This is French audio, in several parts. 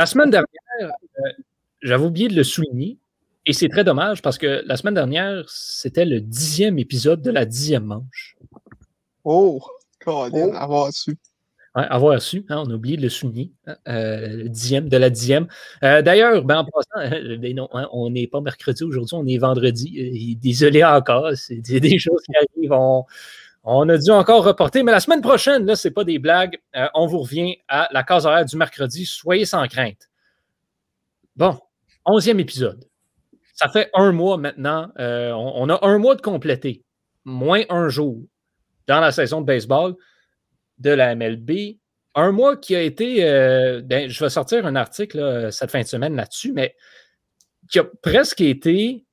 La semaine dernière, euh, j'avais oublié de le souligner, et c'est très dommage parce que la semaine dernière, c'était le dixième épisode de la dixième manche. Oh, Colin, avoir su. avoir su, hein, on a oublié de le souligner, hein, euh, le dixième de la dixième. Euh, d'ailleurs, ben, en passant, ben non, hein, on n'est pas mercredi aujourd'hui, on est vendredi. désolé encore, c'est des, choses qui arrivent. On, a dû encore reporter, mais la semaine prochaine, là, c'est pas des blagues. on vous revient à la case horaire du mercredi. Soyez sans crainte. Bon, onzième épisode. Ça fait un mois maintenant. Euh, on, a un mois de complété, moins un jour dans la saison de baseball de la MLB. Un mois qui a été. Euh, ben, je vais sortir un article cette fin de semaine là-dessus, mais qui a presque été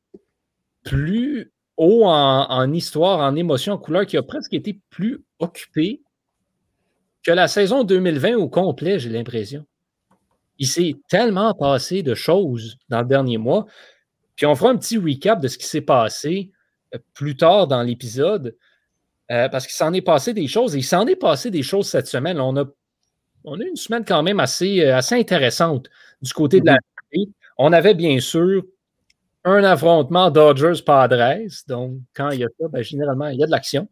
plus haut en, en, histoire, en émotion, en couleur, qui a presque été plus occupé que la saison 2020 au complet, j'ai l'impression il s'est tellement passé de choses dans le dernier mois. Puis on fera un petit recap de ce qui s'est passé euh, plus tard dans l'épisode, euh, parce qu'il s'en est passé des choses. Et il s'en est passé des choses cette semaine. On a, on a une semaine quand même assez, euh, assez intéressante du côté de la mm-hmm. On avait bien sûr un affrontement Dodgers-Padres. Donc, quand il y a ça, ben, généralement, il y a de l'action.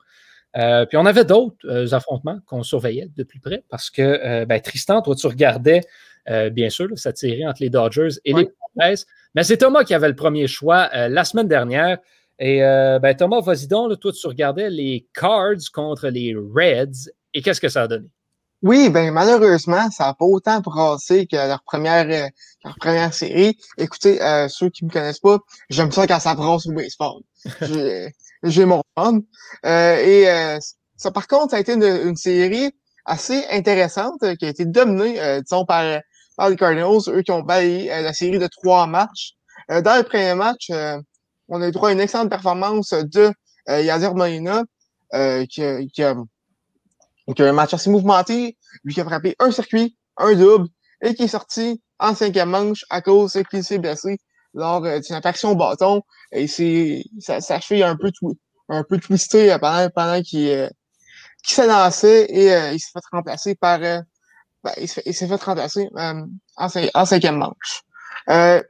puis on avait d'autres affrontements qu'on surveillait de plus près parce que, ben, Tristan, toi, tu regardais euh, bien sûr, cette série entre les Dodgers et les Padres. Mais c'est Thomas qui avait le premier choix euh, la semaine dernière. Et euh, ben, Thomas, vas-y donc, toi, tu regardais les Cards contre les Reds. Et qu'est-ce que ça a donné? Oui, ben malheureusement, ça n'a pas autant brassé que leur première, leur première série. Écoutez, ceux qui ne me connaissent pas, j'aime ça quand ça brasse au baseball. J'ai mon fun. et ça, par contre, ça a été une, série assez intéressante qui a été dominée, disons, par par les Cardinals, eux qui ont balayé euh, la série de trois matchs. Euh, dans le premier match, euh, on a eu droit à une excellente performance de Yadir Molina, qui, qui, a, a, un match assez mouvementé, lui qui a frappé un circuit, un double, et qui est sorti en cinquième manche à cause qu'il s'est blessé lors d'une action au bâton. Et c'est ça fait un peu un peu twisté pendant, pendant qu'il s'est lancé et il s'est fait remplacer par ben, il s'est fait remplacer euh, en, cinquième manche. Euh,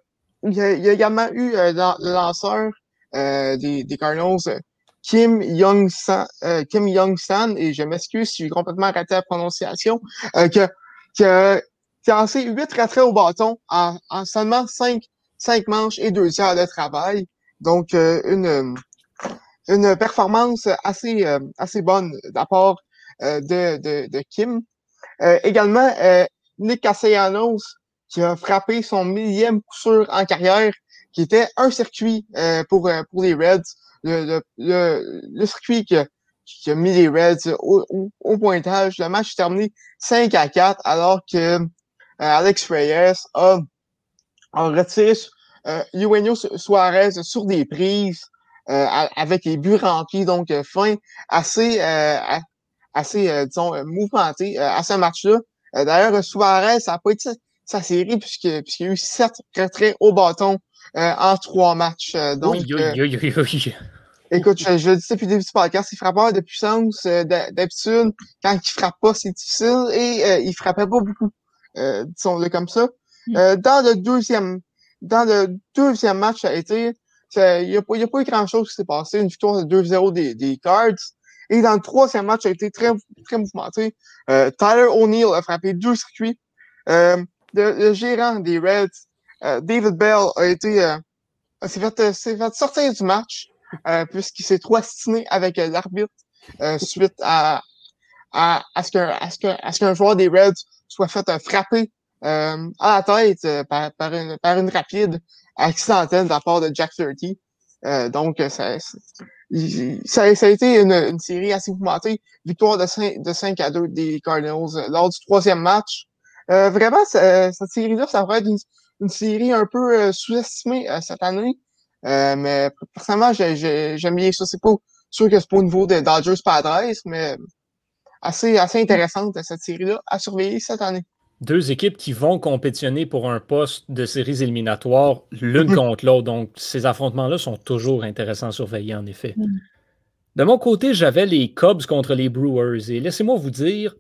il, y a, a, également eu euh, le lanceur euh, des, des Cardinals, Kim Young-san, Kim Young-san, et je m'excuse si j'ai complètement raté la prononciation, a, qui, a, qui a lancé huit retraits au bâton en, en, seulement cinq, cinq manches et deux heures de travail. Donc, une, une performance assez, assez bonne part de, de, de Kim. Euh, également, euh, Nick Castellanos, qui a frappé son millième coup sûr en carrière, qui était un circuit euh, pour, pour les Reds. Le, le, le, circuit qui a, qui a, mis les Reds au, au, pointage. Le match est terminé 5 à 4, alors que Alex Reyes a, a retiré euh, Suarez sur des prises avec les buts remplis, donc fin assez assez, euh, disons, euh, mouvementé euh, à ce match-là. D'ailleurs, Suarez, ça n'a pas été sa série puisque puisqu'il y a eu sept retraits au bâton en trois matchs. donc, oui, oui, oui, oui, Écoute, je, je le dis depuis le début du podcast, il frappe pas de puissance. D'habitude, quand il frappe pas, c'est difficile et il frappait pas beaucoup, disons-le comme ça. Mm. dans le deuxième dans le deuxième match, ça a été il n'y a, a, pas eu grand-chose qui s'est passé. Une victoire de 2-0 des, des Cards. Et dans le troisième match, ça a été très, très mouvementé. Euh, Tyler O'Neill a frappé deux circuits. Euh, le, gérant des Reds, euh, David Bell, a été euh, s'est fait, fait, sortir du match puisqu'il s'est trop astiné avec l'arbitre suite à, à, à ce qu'un qu'un joueur des Reds soit fait frapper à la tête par, par, une, par une rapide accidentelle de la part de Jack 30. donc, ça, ça, ça, a été une, une, série assez mouvementée. Victoire de 5, de 5 à 2 des Cardinals euh, lors du troisième match. Euh, vraiment, cette série-là, ça va être une, une, série un peu euh, sous-estimée euh, cette année. Mais personnellement, j'aime bien ça. C'est pas sûr que c'est pas au niveau des Dodgers Padres, mais assez, assez intéressante cette série-là à surveiller cette année deux équipes qui vont compétitionner pour un poste de séries éliminatoires l'une mhm. contre l'autre. Donc, ces affrontements-là sont toujours intéressants à surveiller, en effet. Mhm. De mon côté, j'avais les Cubs contre les Brewers. Et laissez-moi vous dire,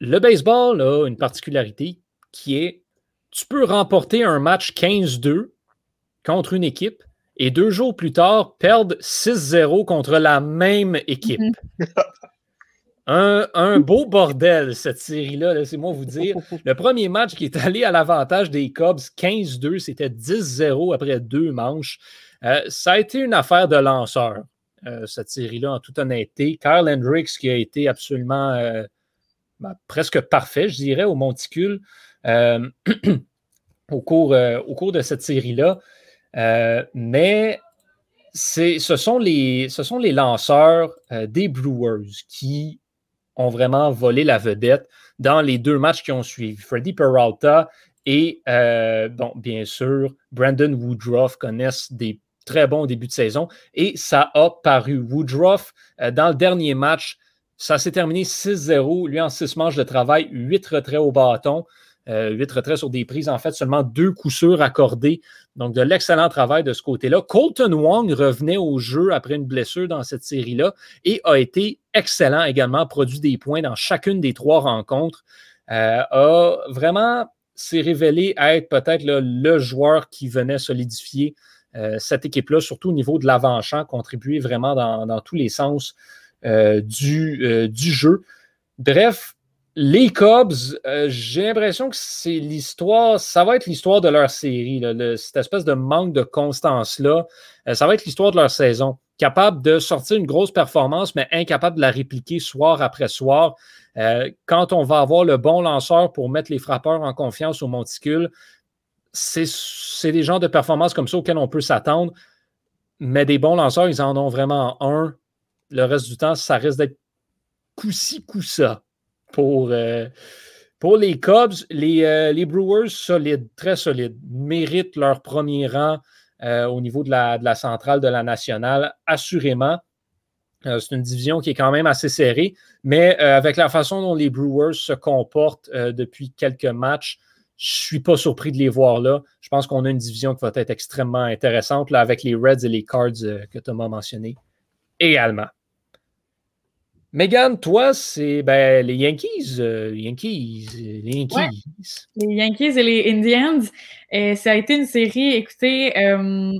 le baseball a une particularité qui est tu peux remporter un match 15-2 contre une équipe et deux jours plus tard perdre 6-0 contre la même équipe. Mhm. Un, beau bordel, cette série-là, laissez-moi vous dire. Le premier match qui est allé à l'avantage des Cubs, 15-2, c'était 10-0 après deux manches. Euh, ça a été une affaire de lanceur, euh, cette série-là, en toute honnêteté. Carl Hendricks, qui a été absolument euh, ben, presque parfait, je dirais, au monticule au, cours, au cours de cette série-là. Mais ce sont, les, lanceurs des Brewers qui ont vraiment volé la vedette dans les deux matchs qui ont suivi. Freddy Peralta et, euh, bon, bien sûr, Brandon Woodruff connaissent des très bons débuts de saison et ça a paru. Woodruff, euh, dans le dernier match, ça s'est terminé 6-0. Lui, en six manches de travail, huit retraits au bâton. Euh, huit retraits sur des prises, en fait, seulement deux coups sûrs accordés. Donc, de l'excellent travail de ce côté-là. Colton Wong revenait au jeu après une blessure dans cette série-là et a été excellent également, produit des points dans chacune des trois rencontres. Euh, a vraiment s'est révélé être peut-être le joueur qui venait solidifier euh, cette équipe-là, surtout au niveau de l'avant-champ, contribuer vraiment dans, tous les sens du, du jeu. Bref, les Cubs, euh, j'ai l'impression que c'est l'histoire, ça va être l'histoire de leur série, cette espèce de manque de constance-là. Euh, ça va être l'histoire de leur saison. Capable de sortir une grosse performance, mais incapable de la répliquer soir après soir. Euh, quand on va avoir le bon lanceur pour mettre les frappeurs en confiance au monticule, c'est des genres de performances comme ça auxquelles on peut s'attendre. Mais des bons lanceurs, ils en ont vraiment un. Le reste du temps, ça risque d'être coup-ci, coup-ça pour, euh, pour les Cubs. Les, euh, les, Brewers, solides, très solides, méritent leur premier rang euh, au niveau de la, de la, centrale de la nationale, assurément. c'est une division qui est quand même assez serrée, mais avec la façon dont les Brewers se comportent depuis quelques matchs, je ne suis pas surpris de les voir là. Je pense qu'on a une division qui va être extrêmement intéressante là, avec les Reds et les Cards que Thomas a mentionné également. Megan, toi, c'est ben, les Yankees, euh, les Yankees, les Yankees. Les Yankees et les Indians. Et ça a été une série, écoutez, euh,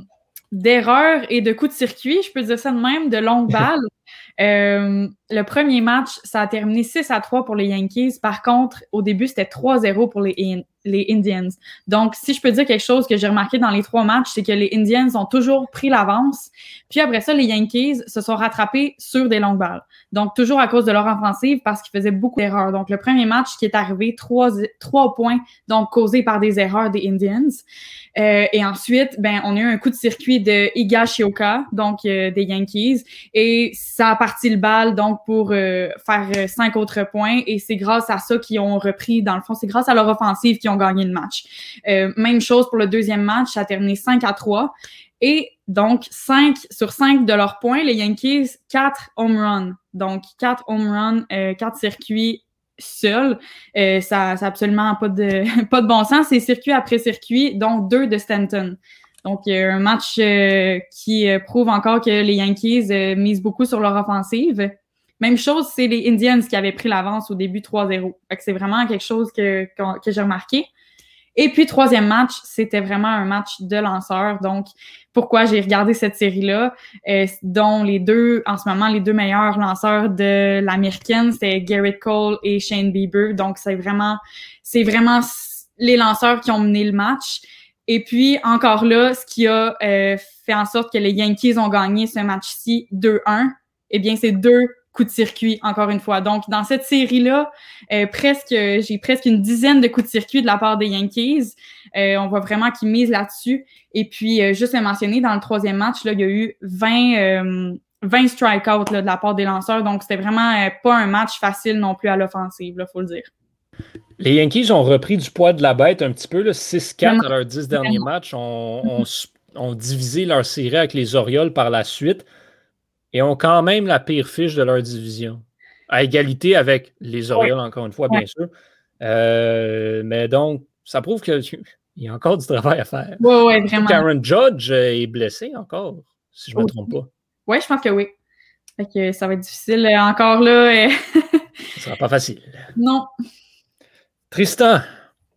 d'erreurs et de coups de circuit, je peux dire ça de même, de longues balles. Euh, le premier match, ça a terminé 6 à 3 pour les Yankees. Par contre, au début, c'était 3-0 pour les, les Indians. Donc, si je peux dire quelque chose que j'ai remarqué dans les trois matchs, c'est que les Indians ont toujours pris l'avance. Puis après ça, les Yankees se sont rattrapés sur des longues balles. Donc, toujours à cause de leur offensive parce qu'ils faisaient beaucoup d'erreurs. Donc, le premier match qui est arrivé, trois, trois points, donc causés par des erreurs des Indians. Euh, et ensuite, ben, on a eu un coup de circuit de Higashioka, donc euh, des Yankees. Et ça a parti le bal, donc, pour euh, faire cinq autres points. Et c'est grâce à ça qu'ils ont repris, dans le fond, c'est grâce à leur offensive qu'ils ont gagné le match. même chose pour le deuxième match, ça a terminé 5 à 3. Et donc, 5 sur 5 de leurs points, les Yankees, 4 home runs. Donc, 4 home runs, 4 circuits seuls. Euh, ça n'a absolument pas de, pas de bon sens. C'est circuit après circuit, donc 2 de Stanton. Donc, un match euh, qui euh, prouve encore que les Yankees misent beaucoup sur leur offensive. Même chose, c'est les Indians qui avaient pris l'avance au début 3-0. C'est vraiment quelque chose que, que j'ai remarqué. Et puis, troisième match, c'était vraiment un match de lanceurs. Donc, pourquoi j'ai regardé cette série-là, euh, dont les deux, en ce moment, les deux meilleurs lanceurs de l'américaine, c'est Garrett Cole et Shane Bieber. Donc, c'est vraiment, c'est vraiment les lanceurs qui ont mené le match. Et puis, encore là, ce qui a euh, fait en sorte que les Yankees ont gagné ce match-ci 2-1, eh bien, c'est deux coup de circuit, encore une fois. Donc, dans cette série-là, euh, presque, j'ai presque une dizaine de coups de circuit de la part des Yankees. Euh, on voit vraiment qu'ils misent là-dessus. Et puis, euh, juste à mentionner, dans le troisième match, là, il y a eu 20, 20 strikeouts de la part des lanceurs. Donc, c'était vraiment pas un match facile non plus à l'offensive, il faut le dire. Les Yankees ont repris du poids de la bête un petit peu, 6-4 dans leurs 10 derniers matchs. ont on divisé leur série avec les Orioles par la suite et ont quand même la pire fiche de leur division. À égalité avec les Orioles, encore une fois, bien sûr. Euh, mais donc, ça prouve qu'il y a encore du travail à faire. Oui, oui, vraiment. Karen Judge est blessé encore, si je ne me trompe pas. Oui, je pense que oui. Fait que ça va être difficile encore là. Ce ne sera pas facile. Non. Tristan,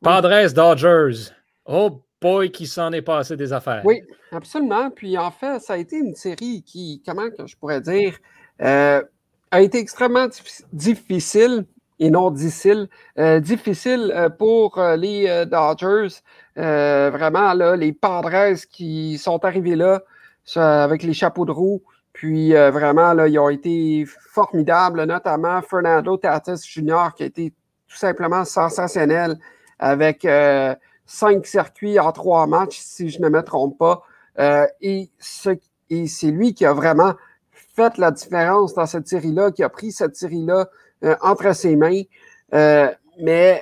Padres Dodgers. Oh boy, qui s'en est passé des affaires. Oui, absolument. Puis en fait, ça a été une série qui, comment que je pourrais dire, euh, a été extrêmement difficile et non difficile, euh, difficile euh, pour les Dodgers. vraiment, là, les Padres qui sont arrivés là avec les chapeaux de roue. Puis vraiment, là, ils ont été formidables, notamment Fernando Tatis Jr., qui a été tout simplement sensationnel avec cinq circuits en trois matchs, si je ne me trompe pas. Euh, et, c'est lui qui a vraiment fait la différence dans cette série-là, qui a pris cette série-là euh, entre ses mains. Euh, mais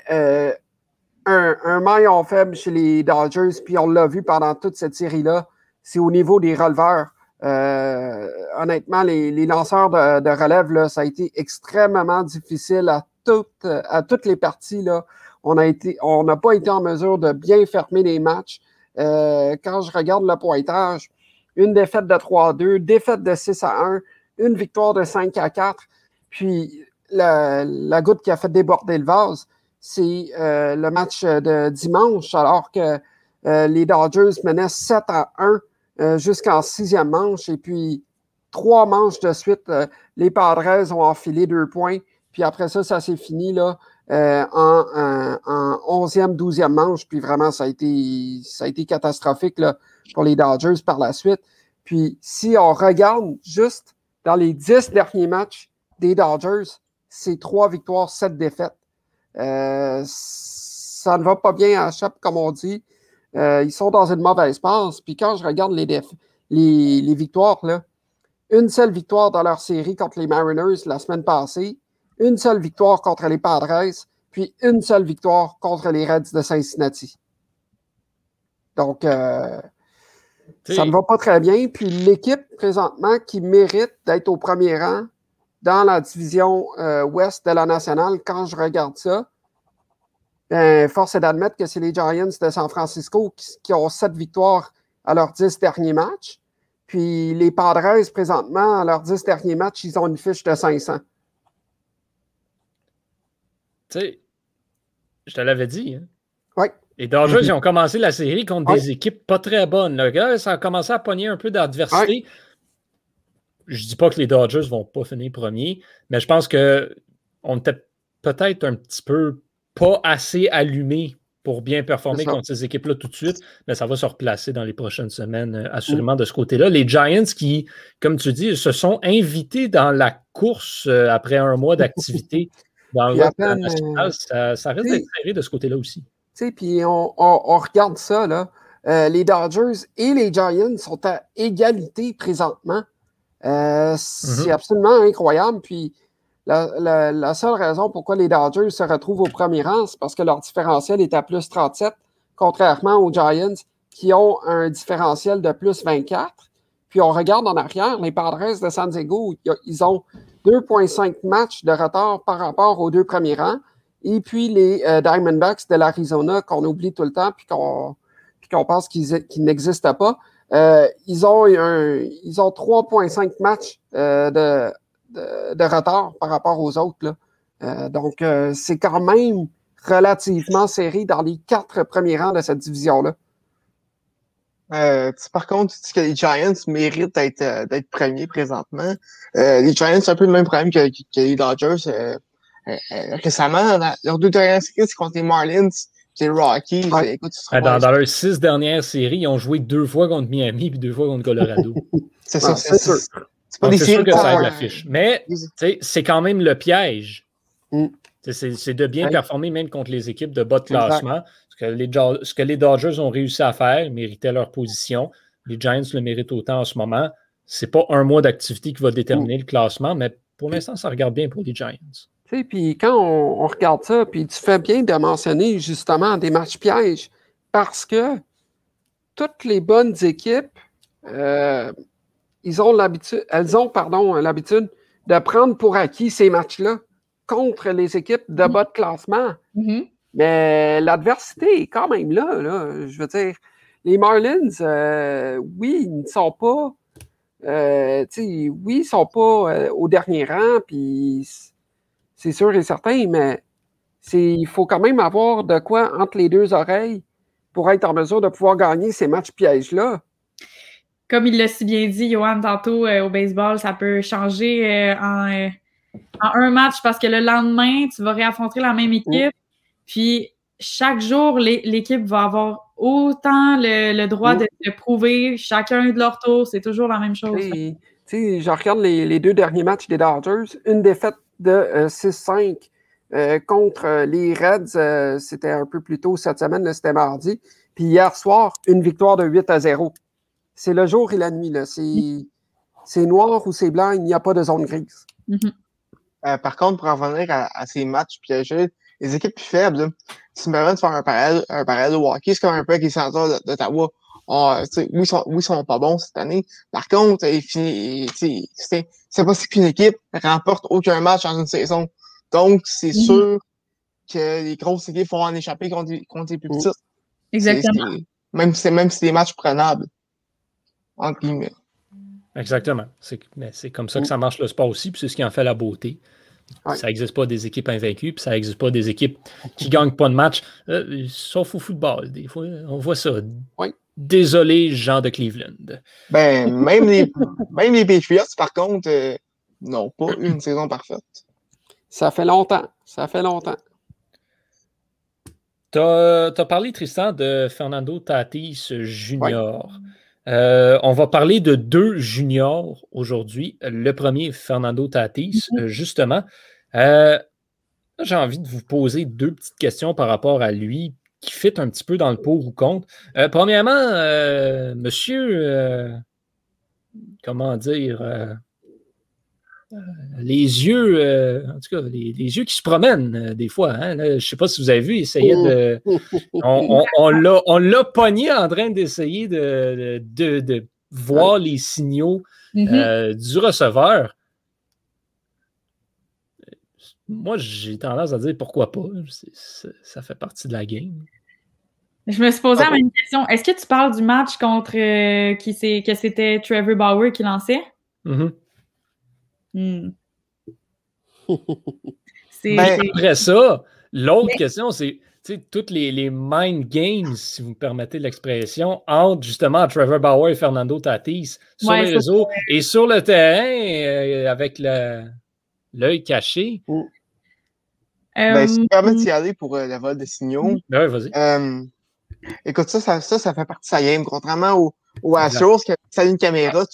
un, maillon faible chez les Dodgers, puis on l'a vu pendant toute cette série-là, c'est au niveau des releveurs. honnêtement, les, lanceurs de, relève, ça a été extrêmement difficile à toutes, les parties. Là on n'a pas été en mesure de bien fermer les matchs. Euh, quand je regarde le pointage, une défaite de 3-2, défaite de 6 à 1, une victoire de 5 à 4. Puis la, goutte qui a fait déborder le vase, c'est euh, le match de dimanche, alors que euh, les Dodgers menaient 7 à 1 jusqu'en sixième manche. Et puis, trois manches de suite, les Padres ont enfilé deux points. Puis après ça, ça s'est fini là, euh, en, en, 11e, 12e manche. Puis vraiment, ça a été, ça a été catastrophique là, pour les Dodgers par la suite. Puis si on regarde juste dans les 10 derniers matchs des Dodgers, c'est trois victoires, sept défaites. Euh, ça ne va pas bien à chaque, comme on dit. Euh, ils sont dans une mauvaise passe. Puis quand je regarde les, les, les victoires, là, une seule victoire dans leur série contre les Mariners la semaine passée une seule victoire contre les Padres, puis une seule victoire contre les Reds de Cincinnati. Donc, euh, ça ne va pas très bien. Puis l'équipe présentement qui mérite d'être au premier rang dans la division euh, ouest de la nationale, quand je regarde ça, ben, force est d'admettre que c'est les Giants de San Francisco qui, ont sept victoires à leurs dix derniers matchs. Puis les Padres, présentement, à leurs dix derniers matchs, ils ont une fiche de 500 tu sais, je te l'avais dit. Hein? Oui. Les Dodgers, ils ont commencé la série contre des équipes pas très bonnes. Le gars, ça a commencé à pogner un peu d'adversité. Je dis pas que les Dodgers vont pas finir premier, mais je pense qu'on était peut-être un petit peu pas assez allumés pour bien performer contre ces équipes-là tout de suite, mais ça va se replacer dans les prochaines semaines, euh, assurément, de ce côté-là. Les Giants qui, comme tu dis, se sont invités dans la course euh, après un mois d'activité Dans le euh, ça, ça risque d'être serré de ce côté-là aussi. Puis on, on, regarde ça, là. Euh, les Dodgers et les Giants sont à égalité présentement. Euh, c'est mm-hmm. absolument incroyable. Puis la, la, seule raison pourquoi les Dodgers se retrouvent au premier rang, c'est parce que leur différentiel est à plus 37, contrairement aux Giants qui ont un différentiel de plus 24. Puis on regarde en arrière, les Padres de San Diego, ils ont 2,5 matchs de retard par rapport aux deux premiers rangs. Et puis les euh, Diamondbacks de l'Arizona, qu'on oublie tout le temps, puis qu'on pense qu'ils n'existent pas, euh, ils ont ils ont 3,5 matchs euh, de, retard par rapport aux autres. Donc, c'est quand même relativement serré dans les quatre premiers rangs de cette division-là. Euh, par contre, tu dis que les Giants méritent d'être euh, d'être premiers présentement. Euh, les Giants, c'est un peu le même problème que, les Dodgers. Euh, récemment, leurs deux dernières séries, c'est contre les Marlins les Rockies. Écoute, dans, dans, leurs six dernières séries, ils ont joué deux fois contre Miami et deux fois contre Colorado. c'est ça, c'est sûr. C'est pas des séries que ça l'affiche. Mais c'est quand même le piège. Mm. C'est de bien performer même contre les équipes de bas de classement ce que les Dodgers ont réussi à faire, ils méritaient leur position. Les Giants le méritent autant en ce moment. Ce n'est pas un mois d'activité qui va déterminer le classement, mais pour l'instant, ça regarde bien pour les Giants. Puis quand on, regarde ça, puis tu fais bien de mentionner justement des matchs pièges, parce que toutes les bonnes équipes, euh, ils ont l'habitude, elles ont pardon l'habitude de prendre pour acquis ces matchs-là contre les équipes de bas de classement. Mm-hmm. Mais l'adversité est quand même là, là. Je veux dire, les Marlins, euh, oui, ils ne sont pas. Euh, oui, ils ne sont pas euh, au dernier rang, puis c'est sûr et certain, mais il faut quand même avoir de quoi entre les deux oreilles pour être en mesure de pouvoir gagner ces matchs pièges-là. Comme il l'a si bien dit, Johan, tantôt euh, au baseball, ça peut changer euh, en, en, un match parce que le lendemain, tu vas réaffronter la même équipe. Puis chaque jour, l'équipe va avoir autant le, droit de, prouver chacun de leur tour. C'est toujours la même chose. Tu sais, je regarde les, deux derniers matchs des Dodgers. Une défaite de 6-5 euh, euh, contre euh, les Reds. c'était un peu plus tôt cette semaine, c'était mardi. Puis hier soir, une victoire de 8 à 0. C'est le jour et la nuit. C'est noir ou c'est blanc, il n'y a pas de zone grise. Mm-hmm. par contre, pour revenir à, ces matchs piégés, les équipes plus faibles, si me permets de faire un parallèle, un parallèle au hockey, c'est comme un peu avec les sénateurs d'Ottawa. Ah, oui, ils sont, oui, sont pas bons cette année. Par contre, c'est pas si qu'une équipe remporte aucun match dans une saison. Donc, c'est mm-hmm. sûr que les grosses équipes vont en échapper contre, contre les plus petites. Exactement. même si même si des matchs prenables. Entre guillemets. Exactement. C'est comme ça que ça marche le sport aussi, puis c'est ce qui en fait la beauté. Ça n'existe pas des équipes invaincues, puis ça n'existe pas des équipes qui ne gagnent pas de match, euh, sauf au football. Des fois, on voit ça. Désolé, Jean de Cleveland. Ben, même les, même les Patriots, par contre, euh, n'ont pas une saison parfaite. Ça fait longtemps. Ça fait longtemps. Tu as, parlé, Tristan, de Fernando Tatis Junior. Euh, on va parler de deux juniors aujourd'hui. Le premier, Fernando Tatis, mm-hmm. euh, justement. Euh, j'ai envie de vous poser deux petites questions par rapport à lui qui fit un petit peu dans le pour ou contre. premièrement, monsieur, comment dire, les yeux, euh, en tout cas, les, yeux qui se promènent euh, des fois. Hein, je ne sais pas si vous avez vu, il essayait de. On, l'a pogné en train d'essayer de, de, voir les signaux mm-hmm. du receveur. Moi, j'ai tendance à dire pourquoi pas. ça fait partie de la game. Je me suis posé la même question. Est-ce que tu parles du match contre qui que c'était Trevor Bauer qui lançait? Mm-hmm. Hmm. Ben, après ça, l'autre question, c'est toutes les, les, mind games, si vous me permettez l'expression, entre justement Trevor Bauer et Fernando Tatis sur les réseaux et sur le terrain euh, avec l'œil caché. Euh, ben, si tu permets d'y aller pour euh, la vol de signaux. Ben vas-y. écoute, ça ça, ça fait partie de sa game. Contrairement au, au Astros qui a une caméra,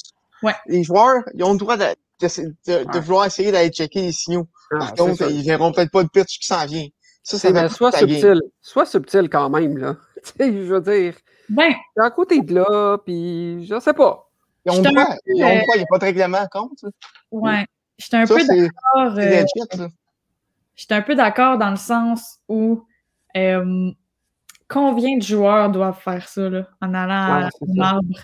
les joueurs, ils ont le droit de, de, vouloir essayer d'aller checker les signaux. Ah, Par contre, ils verront peut-être pas de pitch qui s'en vient. Ça, c'est soit subtil, soit subtil quand même, là. je veux dire. Ben. à côté de là, puis je sais pas. Ils ont quoi? Ils ont quoi? Il n'y a pas de règlement contre? Ouais. J'étais un peu d'accord. Euh, J'étais un peu d'accord dans le sens où euh, combien de joueurs doivent faire ça là, en allant à l'arbre?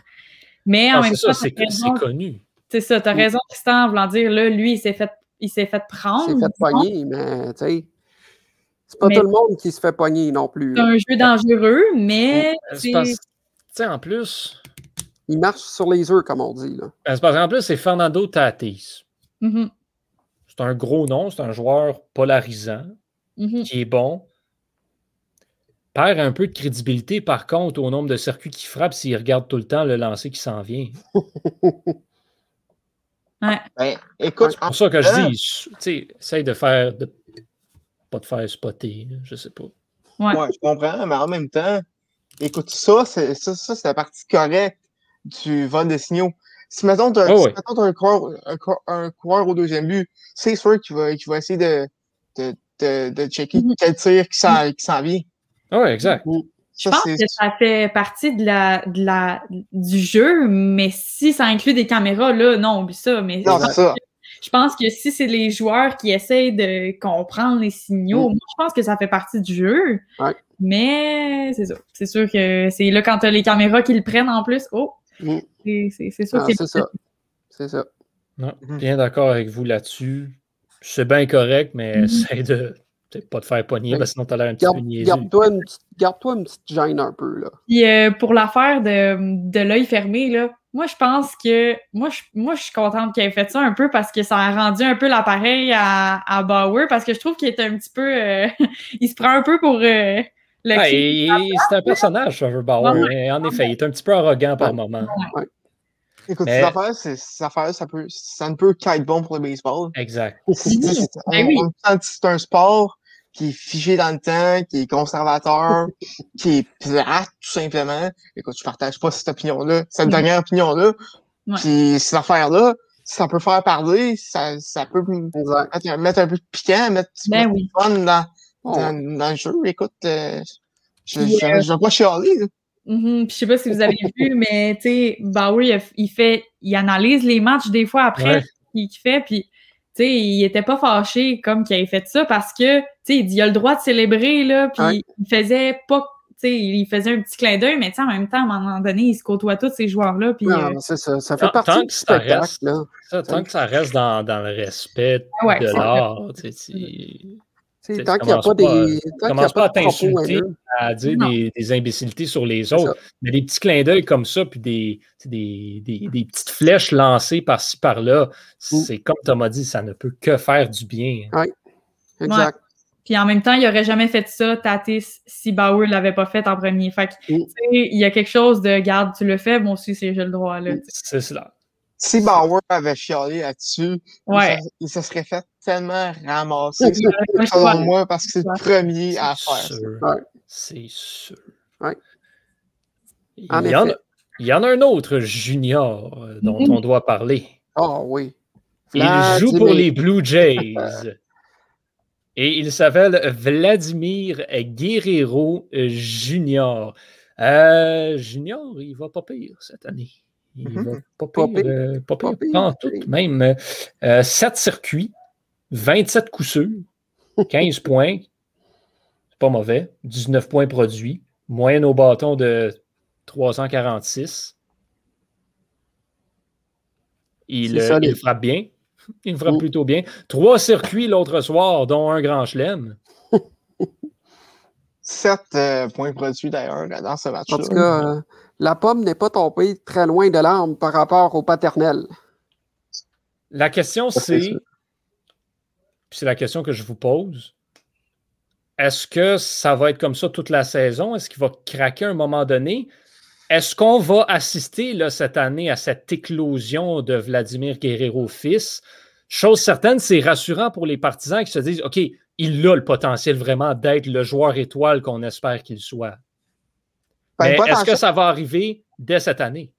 Mais en ah, même temps, c'est connu. C'est ça, t'as raison, Tristan, en voulant dire, là, lui, il s'est fait, il s'est fait prendre. Il s'est fait pogner, mais tu sais. C'est pas tout le monde qui se fait pogner non plus. C'est un jeu dangereux, mais. Tu sais, en plus. Il marche sur les œufs, comme on dit. Là. Ben, parce qu'en plus, c'est Fernando Tatis. Mm-hmm. C'est un gros nom, c'est un joueur polarisant, mm-hmm. qui est bon. Perd un peu de crédibilité, par contre, au nombre de circuits qui frappe s'il regarde tout le temps le lancer qui s'en vient. Ouais. Ben, écoute, c'est pour ça que je dis, tu sais, essaye de faire, de pas de faire spotter, je sais pas. Ouais. je comprends, mais en même temps, écoute, ça, c'est ça, ça, la partie correcte du vol de signaux. Si mettons, tu as, oh, un, coureur, un, coureur au deuxième but, c'est sûr qu'il va, qu'il va essayer de, de, de, de checker mm-hmm. quel tir qui s'en vient. Ah oui, exact. Je pense que ça fait partie de la, de la, du jeu, mais si ça inclut des caméras, là, non, oublie ça. Mais non, je, ça. je pense que si c'est les joueurs qui essayent de comprendre les signaux, mm. moi, je pense que ça fait partie du jeu. Mais c'est ça. C'est sûr que c'est là quand tu as les caméras qui le prennent en plus. Oh! Mm. C'est sûr que c'est ça. C'est ça. Non, mm-hmm. bien d'accord avec vous là-dessus. C'est bien correct, mais mm-hmm. essaye de pas te faire pogner, parce que sinon, t'as l'air un petit Garde- peu niaiseux. Garde-toi une, petite- garde-toi une petite gêne un peu, là. Puis euh, pour l'affaire de, de l'œil fermé, là, moi je pense que moi je, moi je suis contente qu'il ait fait ça un peu parce que ça a rendu un peu l'appareil à, à Bauer parce que je trouve qu'il est un petit peu euh, il se prend un peu pour euh, le et c'est un personnage, Trevor Bauer. Ouais. mais en effet, il est un petit peu arrogant par Ouais. moment. Écoute, Mais- ces affaires, c'est- ces affaires, ça peut, ça ne peut qu'être bon pour le baseball. Exact. C'est Ben oui. c'est un sport qui est figé dans le temps, qui est conservateur, qui est plate, tout simplement. Écoute, je partage pas cette opinion-là, cette Mhm. dernière opinion-là. Ouais. Puis cette affaire-là, ça peut faire parler, ça, ça peut mettre, mettre un peu de piquant, mettre un Ben peu de fun dans, Oh. dans, dans le jeu. Écoute, euh, je, Puis, je, euh, je vais pas chialer. là. Puis je sais pas si vous avez vu, mais tu sais, Bauer, il, il fait, il analyse les matchs des fois après Ouais. qu'il fait, puis tu sais, il était pas fâché comme qu'il avait fait ça parce que, tu sais, il dit, il a le droit de célébrer, là, puis Ouais. il faisait pas, tu sais, il faisait un petit clin d'œil, mais en même temps, à un moment donné, il se côtoie tous ces joueurs-là, puis... Non, euh, c'est ça. Ça fait Tant- partie tant du que ça spectacle, reste- là. Ça, tant que ça reste dans, dans le respect Ouais, de l'art, tu sais, Tant qu'il n'y a pas pas à- des. Tant qu'il y a commence pas à de propos t'insulter. à dire des, des imbécilités sur les autres. ça. Mais des petits clins d'œil comme ça, puis des, des, des, des petites flèches lancées par-ci, par-là, c'est comme Thomas dit, ça ne peut que faire du bien. Exact. Puis en même temps, il aurait jamais fait ça, Tatis, si Bauer l'avait pas fait en premier. Fait que, Mm. tu sais, il y a quelque chose de, garde, tu le fais, moi aussi, c'est j'ai le droit, là. C'est cela. Si Bauer avait chialé là-dessus, Ouais. il, se, il se serait fait tellement ramasser, selon moi, parce que c'est le premier à faire. C'est sûr. Ouais. Il, y en, effet. il y en a un autre junior euh, dont Mhm. on doit parler. Ah oui. Il joue pour les Blue Jays. Et il s'appelle Vladimir Guerrero Junior. Euh, junior, il va pas pire cette année. Il Mhm. va pas Pas pire, euh, pas pire, Pas pire. pas en tout, même. Euh, 7 circuits, 27 coups sûrs, 15 points. C'est pas mauvais. 19 points produits. Moyenne au bâton de 346. Il, euh, il frappe bien. Il frappe Mm. plutôt bien. Trois circuits l'autre soir, dont un grand chelem. Sept euh, points produits d'ailleurs là, dans ce match-là. En tout cas, euh, la pomme n'est pas tombée très loin de l'arbre par rapport au paternel. La question, c'est c'est, la question que je vous pose, est-ce que ça va être comme ça toute la saison? Est-ce qu'il va craquer à un moment donné? Est-ce qu'on va assister là, cette année à cette éclosion de Vladimir Guerrero fils? Chose certaine, c'est rassurant pour les partisans qui se disent OK, il a le potentiel vraiment d'être le joueur étoile qu'on espère qu'il soit. Ben, Mais est-ce que ça va arriver dès cette année?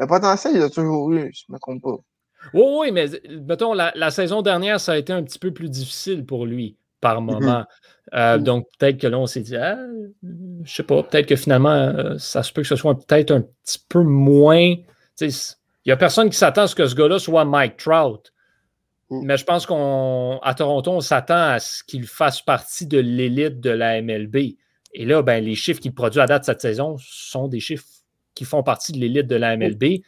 le potentiel, il a toujours eu, je ne me trompe pas. Oui, oui, mais mettons, la, la saison dernière, ça a été un petit peu plus difficile pour lui par moment. Euh, Mhm. Donc, peut-être que là, on s'est dit, ah, je sais pas, peut-être que finalement, euh, ça se peut que ce soit peut-être un petit peu moins. Il n'y a personne qui s'attend à ce que ce gars-là soit Mike Trout. Mhm. Mais je pense qu'à Toronto, on s'attend à ce qu'il fasse partie de l'élite de la MLB. Et là, ben, les chiffres qu'il produit à date cette saison sont des chiffres qui font partie de l'élite de la MLB.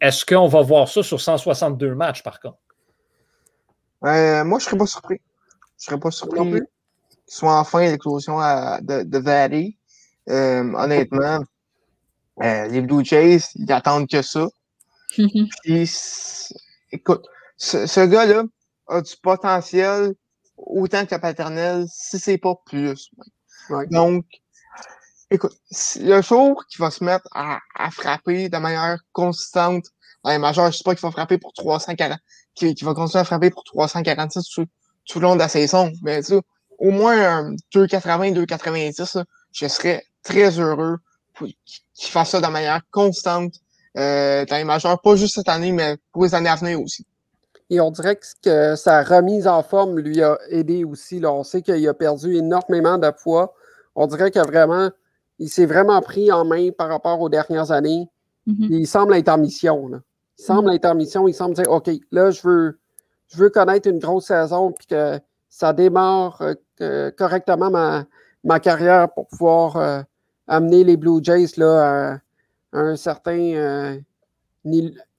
Est-ce qu'on va voir ça sur 162 matchs, par contre? Euh, moi, je serais pas surpris. Je serais pas surpris Non qu'il plus. soit enfin l'éclosion à- de, de Valley. Euh, honnêtement, euh, les Blue Jays, ils attendent que ça. Puis, écoute, ce, ce gars-là a du potentiel autant que le paternel, si c'est pas plus. Donc, écoute, le jour qu'il va se mettre à, à frapper de manière consistante dans les majeurs, je sais pas qu'il va frapper pour 340, qu'il va continuer à frapper pour 346 tout, tout le long de la saison, mais tu sais, au moins un 2,80, 2,90, là, je serais très heureux qu'il fasse ça de manière constante euh, dans les majeurs, pas juste cette année, mais pour les années à venir aussi. Et on dirait que, sa remise en forme lui a aidé aussi. Là. On sait qu'il a perdu énormément de poids. On dirait que vraiment, il s'est vraiment pris en main par rapport aux dernières années. Mhm. Il semble être en mission. Là. Il semble être en mission. Il semble dire OK, là, je veux, je veux connaître une grosse saison puis que ça démarre euh, correctement ma, ma carrière pour pouvoir euh, amener les Blue Jays là, à, à un certain, euh,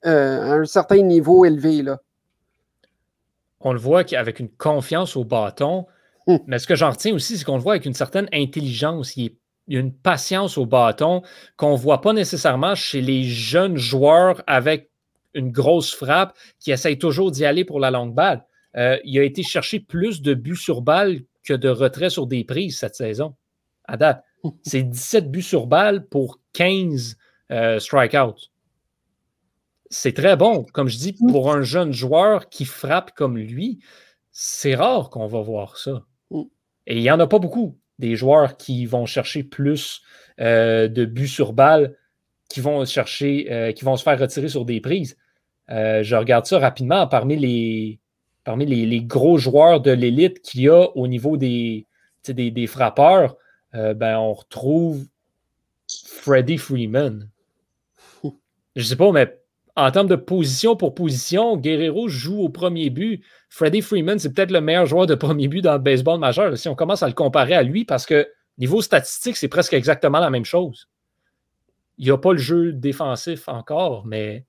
à un certain niveau élevé. Là. On le voit qu'avec une confiance au bâton, Mais ce que j'en retiens aussi, c'est qu'on le voit avec une certaine intelligence. Il, y a une patience au bâton qu'on ne voit pas nécessairement chez les jeunes joueurs avec une grosse frappe qui essayent toujours d'y aller pour la longue balle. Euh, il a été chercher plus de buts sur balle que de retraits sur des prises cette saison. À date, c'est 17 buts sur balle pour 15 euh, strikeouts. C'est très bon. Comme je dis, pour un jeune joueur qui frappe comme lui, c'est rare qu'on va voir ça. Et il n'y en a pas beaucoup des joueurs qui vont chercher plus euh, de buts sur balle, qui vont chercher, qui vont se faire retirer sur des prises. je regarde ça rapidement parmi les, parmi les, gros joueurs de l'élite qu'il y a au niveau des, des, frappeurs, euh, ben, on retrouve Freddie Freeman. Je sais pas, mais en termes de position pour position, Guerrero joue au premier but. Freddie Freeman, c'est peut-être le meilleur joueur de premier but dans le baseball majeur. Si on commence à le comparer à lui, parce que niveau statistique, c'est presque exactement la même chose. Il n'y a pas le jeu défensif encore, mais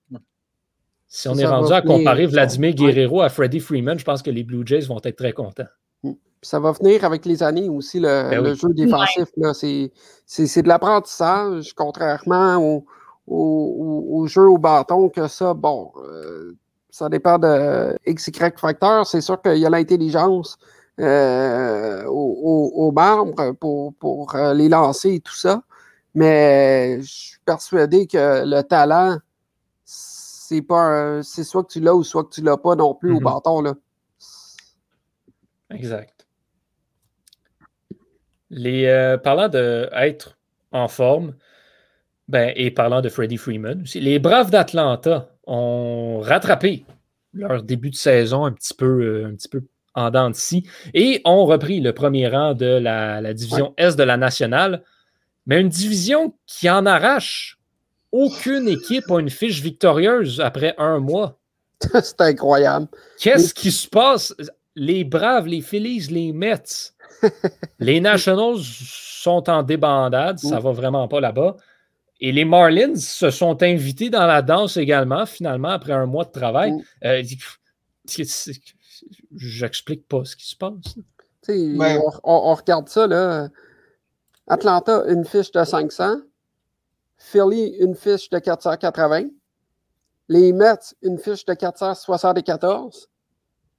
si on est rendu à comparer Vladimir Guerrero à Freddie Freeman, je pense que les Blue Jays vont être très contents. Mm. Ça va venir avec les années aussi, le, ben jeu défensif. C'est de l'apprentissage, contrairement au, jeu au bâton, que ça, bon, euh, ça dépend de X, Y facteurs. C'est sûr qu'il y a l'intelligence euh, au, marbre pour, pour euh, les lancer et tout ça. Mais je suis persuadé que le talent c'est pas c'est soit que tu l'as ou soit que tu l'as pas non plus au mhm. bâton. Là. Exact. Les, euh, parlant d'être en forme, ben, et parlant de Freddie Freeman aussi, les Braves d'Atlanta ont rattrapé leur début de saison un petit peu, euh, un petit peu en dents de scie et ont repris le premier rang de la, division Est de la nationale, mais une division qui en arrache aucune équipe a une fiche victorieuse après un mois. C'est incroyable. Qu'est-ce qui se passe? Les Braves, les Phillies, les Mets, les Nationals sont en débandade, ça va vraiment pas là-bas. Et les Marlins se sont invités dans la danse également, finalement, après un mois de travail. Euh, j'explique pas ce qui se passe. On, on, regarde ça, là. Atlanta, une fiche de 500. Philly, une fiche de 480. Les Mets, une fiche de 474.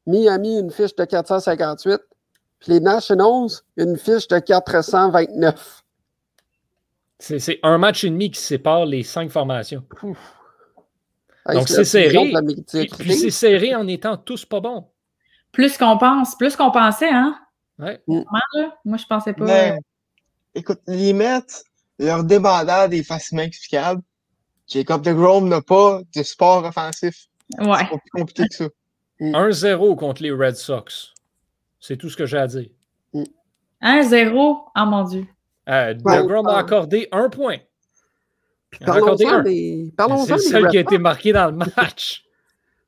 Miami, une fiche de 458. Puis les Nationals, une fiche de 429. C'est un match et demi qui sépare les cinq formations. Donc c'est serré. puis c'est serré en étant tous pas bons. Plus qu'on pense, plus qu'on pensait, hein? Ouais. Moi, je pensais pas. écoute, les Mets, leur débandade est facilement explicable. Jacob de Grom n'a pas de sport offensif. Ouais. C'est plus compliqué que ça. 1-0 contre les Red Sox. C'est tout ce que j'ai à dire. 1-0, oh mon Dieu. Euh, de Grom a accordé un point. Parlons-en des, parlons C'est le seul qui a été marqué dans le match.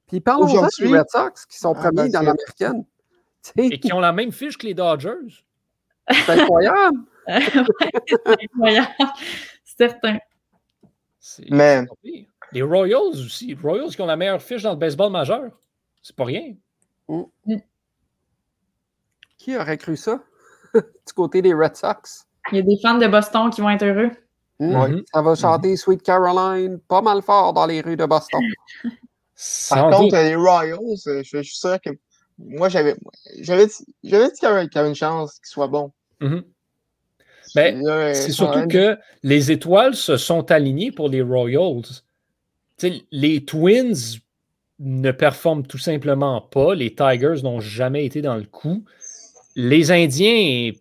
Puis parlons-en des Red Sox qui sont ah, premiers dans l'américaine. Et qui ont la même fiche que les Dodgers. C'est incroyable. c'est incroyable. Certain. Mais... Les Royals aussi. Les Royals qui ont la meilleure fiche dans le baseball majeur. C'est pas rien. Mm. Mm. Qui aurait cru ça? Du côté des Red Sox? Il y a des fans de Boston qui vont être heureux. Mm. Ça va chanter Sweet Caroline pas mal fort dans les rues de Boston. Par contre, les Royals, euh, je, suis sûr que moi, j'avais j'avais dit qu'il y avait une chance qu'ils soient bons. Mm-hmm. Ben, c'est surtout que les étoiles se sont alignées pour les Royals. les Twins ne performent tout simplement pas. Les Tigers n'ont jamais été dans le coup. Les Indiens,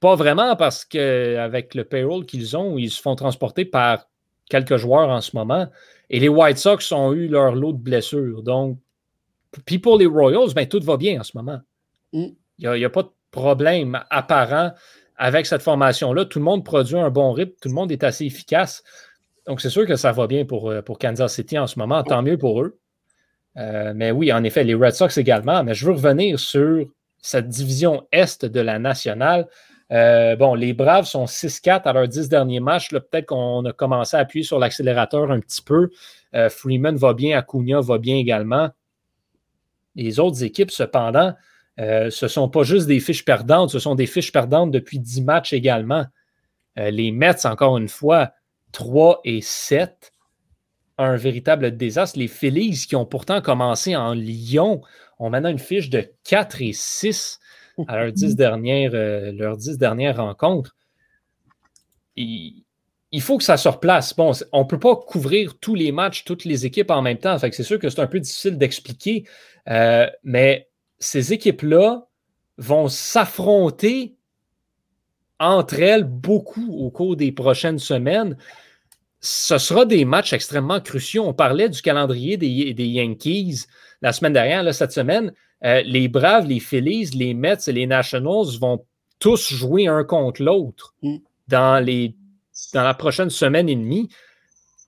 pas vraiment parce qu'avec le payroll qu'ils ont, ils se font transporter par quelques joueurs en ce moment. Et les White Sox ont eu leur lot de blessures. Donc, puis pour les Royals, ben, tout va bien en ce moment. Mm. Il n'y a, a, pas de problème apparent avec cette formation-là, tout le monde produit un bon rythme, tout le monde est assez efficace. Donc, c'est sûr que ça va bien pour, euh, pour Kansas City en ce moment, tant mieux pour eux. Euh, mais oui, en effet, les Red Sox également. Mais je veux revenir sur cette division Est de la nationale. Euh, bon, les Braves sont 6-4 à leurs 10 derniers matchs. Peut-être qu'on a commencé à appuyer sur l'accélérateur un petit peu. Freeman va bien, Acuna va bien également. Les autres équipes, cependant, ce ne sont pas juste des fiches perdantes, ce sont des fiches perdantes depuis 10 matchs également. les Mets, encore une fois, 3 et 7, un véritable désastre. Les Phillies, qui ont pourtant commencé en Lyon, ont maintenant une fiche de 4 et 6 à leurs 10 dernières, leurs 10 dernières rencontres. Et il faut que ça se replace. Bon, on ne peut pas couvrir tous les matchs, toutes les équipes en même temps. C'est sûr que c'est un peu difficile d'expliquer. Euh, mais ces équipes-là vont s'affronter entre elles beaucoup au cours des prochaines semaines. Ce sera des matchs extrêmement cruciaux. On parlait du calendrier des, Yankees la semaine dernière, cette semaine. Euh, les Braves, les Phillies, les Mets et les Nationals vont tous jouer un contre l'autre mm. dans les dans la prochaine semaine et demie,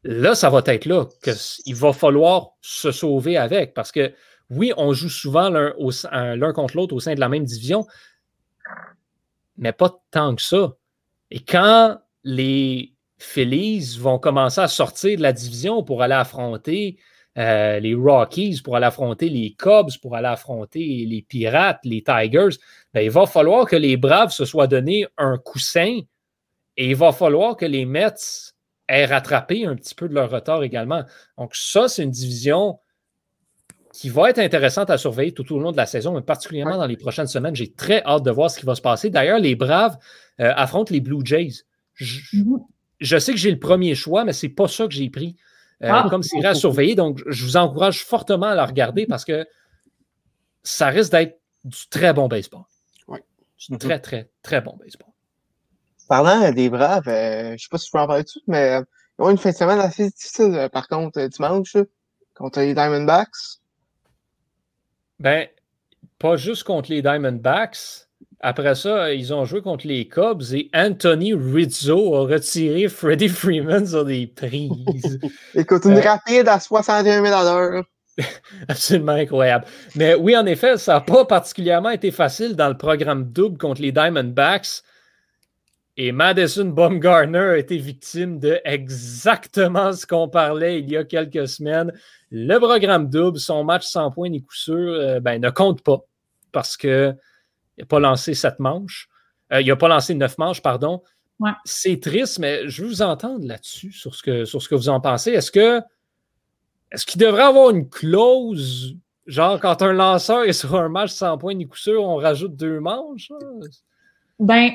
là, ça va être là qu'il va falloir se sauver avec. Parce que oui, on joue souvent l'un contre l'autre au sein de la même division, mais pas tant que ça. Et quand les Phillies vont commencer à sortir de la division pour aller affronter euh, les Rockies, pour aller affronter les Cubs, pour aller affronter les Pirates, les Tigers, ben, il va falloir que les Braves se soient donné un coussin et il va falloir que les Mets aient rattrapé un petit peu de leur retard également. Donc, ça, c'est une division qui va être intéressante à surveiller tout au long de la saison, mais particulièrement dans les prochaines semaines. J'ai très hâte de voir ce qui va se passer. D'ailleurs, les Braves euh, affrontent les Blue Jays. Mhm. Je, sais que j'ai le premier choix, mais ce n'est pas ça que j'ai pris euh, ah. comme série à surveiller. Donc, je vous encourage fortement à la regarder parce que ça risque d'être du très bon baseball. Oui. Du très, très, très bon baseball. Parlant des Braves, euh, je sais pas si je peux en parler tout, mais euh, ils ont une fin de semaine assez difficile, euh, par contre, dimanche, contre les Diamondbacks. Ben, pas juste contre les Diamondbacks. Après ça, ils ont joué contre les Cubs et Anthony Rizzo a retiré Freddie Freeman sur des prises. Écoute, une rapide à 61 000 à l'heure. Absolument incroyable. Mais oui, en effet, ça n'a pas particulièrement été facile dans le programme double contre les Diamondbacks. Et Madison Baumgartner a été victime de exactement ce qu'on parlait il y a quelques semaines. Le programme double, son match sans points ni coup sûr, euh, ben, ne compte pas parce qu'il n'a pas lancé sept manches. Euh, il n'a pas lancé neuf manches, pardon. C'est triste, mais je veux vous entendre là-dessus, sur, ce que, sur ce que vous en pensez. Est-ce que est-ce qu'il devrait avoir une clause, genre quand un lanceur est sur un match sans points ni coup sûr, on rajoute deux manches? Ben,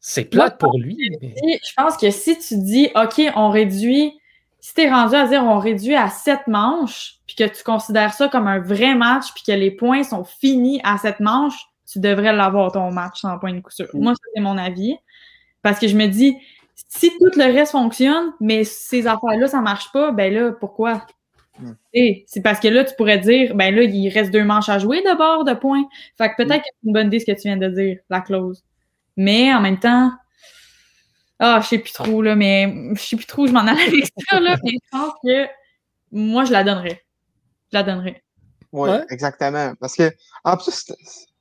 c'est plate pour lui. Je pense que si tu dis, OK, on réduit, si tu es rendu à dire on réduit à sept manches, puis que tu considères ça comme un vrai match, puis que les points sont finis à sept manches, tu devrais l'avoir ton match sans point de coup sûr. Moi, c'est mon avis. Parce que je me dis, si tout le reste fonctionne, mais ces affaires-là, ça marche pas, ben là, pourquoi? Et c'est parce que là, tu pourrais dire, ben là, il reste deux manches à jouer d'abord de points. Fait que peut-être que c'est une bonne idée ce que tu viens de dire, la clause. Mais en même temps, ah, je sais plus trop, là, mais je sais plus trop où je m'en allais avec ça, là, mais je pense que moi, je la donnerais. Je la donnerais. Oui, exactement. Parce que, en plus,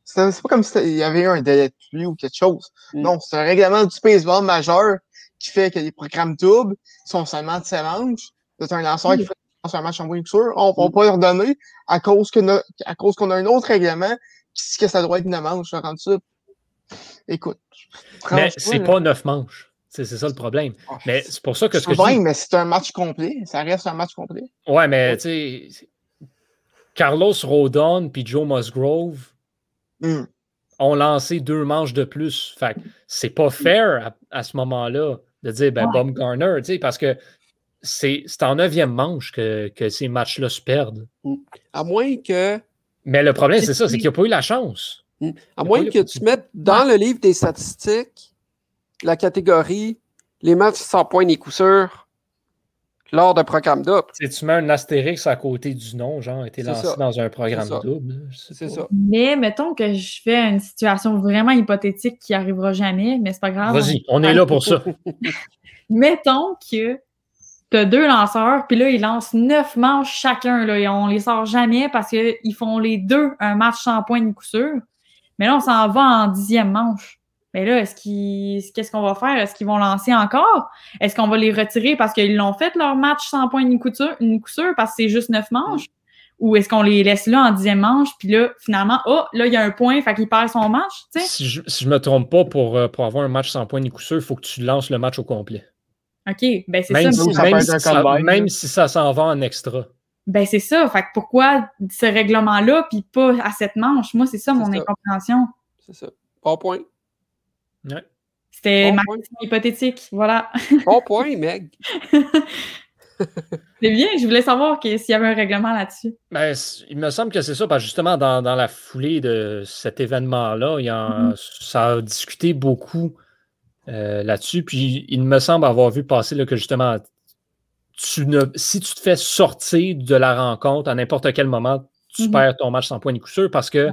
c'est pas comme s'il y avait un délai de pluie ou quelque chose. Mm. Non, c'est un règlement du baseball majeur qui fait que les programmes doubles sont seulement de 7 manches. C'est un lanceur qui fait un match en point sûr. On ne va pas leur donner à cause qu'on a, à cause qu'on a un autre règlement qui dit que ça doit être une manche. ça. Écoute, mais c'est pas neuf manches. C'est ça le problème. Ah, mais c'est pour ça que ce que je mais c'est un match complet. Ça reste un match complet. Ouais, mais tu sais, Carlos Rodon puis Joe Musgrove hmm. ont lancé deux manches de plus. Fait c'est pas fair à, ce moment-là de dire ben, Bob Garner, tu sais, parce que c'est en neuvième manche que, que ces matchs-là se perdent. Hmm. À moins que. Mais le problème, c'est ça, c'est qu'il n'a pas eu la chance. Hmm. À moins que tu mettes dans le livre des statistiques la catégorie les matchs sans points ni coup sûr lors d'un programme double. tu mets un astérix à côté du nom, genre, été lancé dans un programme double. C'est ça. Mais mettons que je fais une situation vraiment hypothétique qui arrivera jamais, mais c'est pas grave. Vas-y, on est là pour ça. mettons que tu as deux lanceurs, puis là, ils lancent neuf manches chacun, là, et on les sort jamais parce qu'ils font les deux un match sans points ni coup sûr. Mais là, on s'en va en dixième manche. Mais là, est-ce qu'ils, qu'est-ce qu'on va faire? Est-ce qu'ils vont lancer encore? Est-ce qu'on va les retirer parce qu'ils l'ont fait leur match sans point ni coup sûr, parce que c'est juste neuf manches? Ou est-ce qu'on les laisse là en dixième manche, puis là, finalement, oh, là, il y a un point, fait qu'il perd son match, tu sais? Si je, si me trompe pas, pour, euh, pour avoir un match sans point ni coup sûr, il faut que tu lances le match au complet. OK, ben c'est Même, ça. si, ça même si ça, comeback, même là. si ça s'en va en extra. Ben c'est ça. Fait que pourquoi ce règlement-là, puis pas à cette manche? Moi, c'est ça mon ça. incompréhension. C'est ça. Bon point. Ouais. C'était Bon ma point. question hypothétique. Voilà. Bon point, Meg. c'est bien. Je voulais savoir que- s'il y avait un règlement là-dessus. Ben, il me semble que c'est ça, parce que justement, dans, dans la foulée de cet événement-là, il y a- Mhm. ça a discuté beaucoup euh, là-dessus. Puis il me semble avoir vu passer là, que justement, tu ne, si tu te fais sortir de la rencontre à n'importe quel moment, tu Mhm. perds ton match sans point ni coup sûr parce que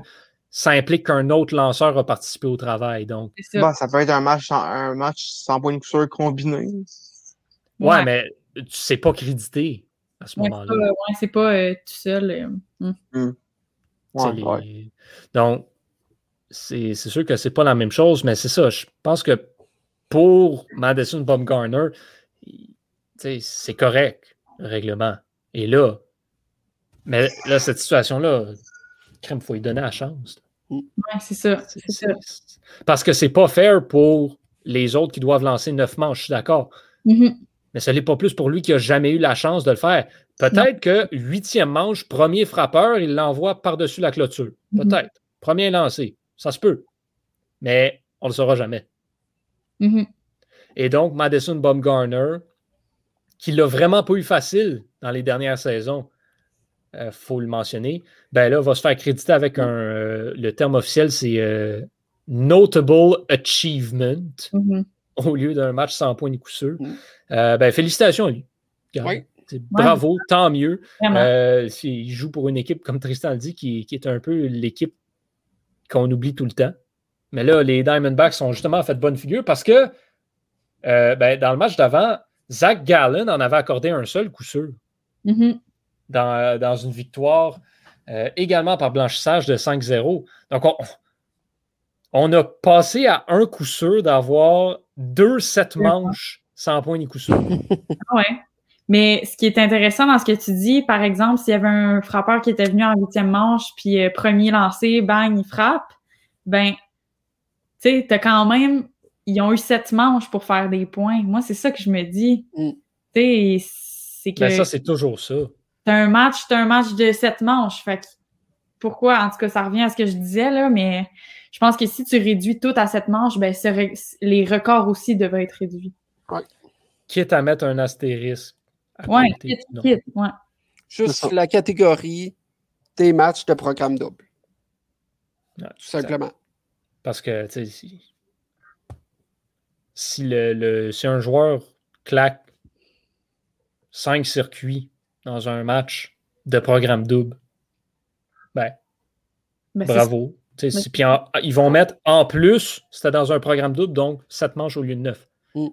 ça implique qu'un autre lanceur a participé au travail. Donc, ça. Bon, ça peut être un match sans, un match sans point de sûr combiné. ouais, mais tu sais pas créditer à ce Ouais, c'est moment-là. pas, ouais, c'est pas euh, tout seul. euh, hum. Ouais, les- ouais. Donc, c'est c'est sûr que c'est pas la même chose, mais c'est ça. Je pense que pour Madison Bumgarner, c'est correct, le règlement. Et là, mais là, cette situation-là, crème, il faut lui donner la chance. Ouais, c'est ça. Parce que c'est pas fair pour les autres qui doivent lancer neuf manches, je suis d'accord. Mhm. Mais ce n'est pas plus pour lui qui n'a jamais eu la chance de le faire. Peut-être que huitième manche, premier frappeur, il l'envoie par-dessus la clôture. Mhm. Peut-être. Premier lancé. Ça se peut. Mais on ne le saura jamais. Mhm. Et donc, Madison Bumgarner, qui l'a vraiment pas eu facile dans les dernières saisons, il faut le mentionner, ben là, va se faire créditer avec un. euh, le terme officiel, c'est euh, Notable Achievement Mhm. au lieu d'un match sans point ni coup sûr. Mm. Euh, ben, félicitations à lui. Oui. Bravo, tant mieux. Euh, il joue pour une équipe, comme Tristan le dit, qui, qui est un peu l'équipe qu'on oublie tout le temps. Mais là, les Diamondbacks ont justement fait bonne figure parce que euh, ben, dans le match d'avant, Zach Gallen en avait accordé un seul coup sûr Mhm. Dans, dans une victoire euh, également par blanchissage de 5-0. Donc, on, on a passé à un coup sûr d'avoir deux sept manches sans point ni coup sûr. Ah Ouais. Mais ce qui est intéressant dans ce que tu dis, par exemple, s'il y avait un frappeur qui était venu en huitième manche, puis euh, premier lancé, bang, il frappe, ben, tu sais, t'as quand même, ils ont eu sept manches pour faire des points. Moi, c'est ça que je me dis. Mm. Tu sais, c'est que Ben, ça, c'est toujours ça. T'as un match, t'as un match de sept manches. Fait que, pourquoi? En tout cas, ça revient à ce que je disais, là, mais je pense que si tu réduis tout à sept manches, ben, re- les records aussi devraient être réduits. Quitte à mettre un astérisque. côté quitte, ouais. C'est Juste la catégorie des matchs de programme double, Ouais, tout simplement. Parce que, tu sais, si, si, le, le- si un joueur claque cinq circuits dans un match de programme double, ben, Ben, bravo. Puis en- ils vont mettre en plus, c'était dans un programme double, donc 7 manches au lieu de 9. Mm.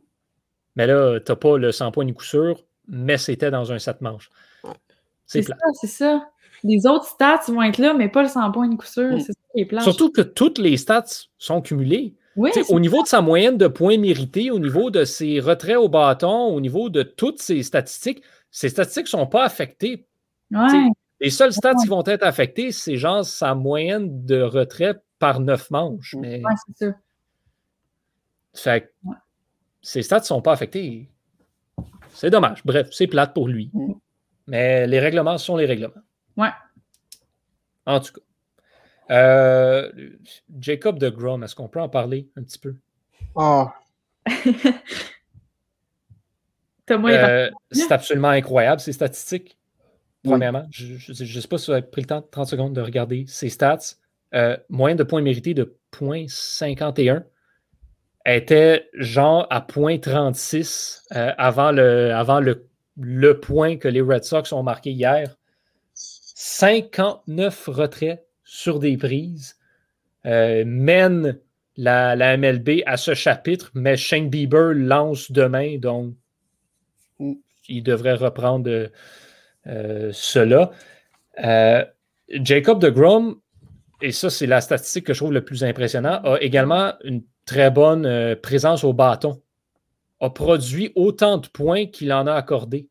Mais là, tu n'as pas le 100 points ni coup sûr, mais c'était dans un 7 manches. C'est ça, c'est ça. Les autres stats vont être là, mais pas le 100 points de coup sûr. Mm. C'est ça qui est plat. Surtout que toutes les stats sont cumulées. oui, au niveau de sa moyenne de points mérités, au niveau de ses retraits au bâton, au niveau de toutes ses statistiques, ces statistiques ne sont pas affectées. ouais. Les seules stats qui vont être affectées, c'est genre sa moyenne de retrait par 9 manches. Mais Ouais, c'est ça. fait que Ouais. ces stats ne sont pas affectés. C'est dommage. Bref, c'est plate pour lui. Mm. Mais les règlements sont les règlements. Ouais. En tout cas. Euh, Jacob de Grom, est-ce qu'on peut en parler un petit peu? Oh, Euh, c'est absolument incroyable, ces statistiques. Oui. Premièrement, je ne sais pas si vous avez pris le temps de 30 secondes de regarder ces stats. Euh, moyenne de points mérités de 0.51 était genre à 0.36 euh, avant, le, avant le, le point que les Red Sox ont marqué hier. 59 retraits sur des prises. Euh, mène la, la MLB à ce chapitre, mais Shane Bieber lance demain, donc Il devrait reprendre euh, cela. Euh, Jacob de Grom, et ça c'est la statistique que je trouve le plus impressionnant, a également une très bonne euh, présence au bâton. A produit autant de points qu'il en a accordé.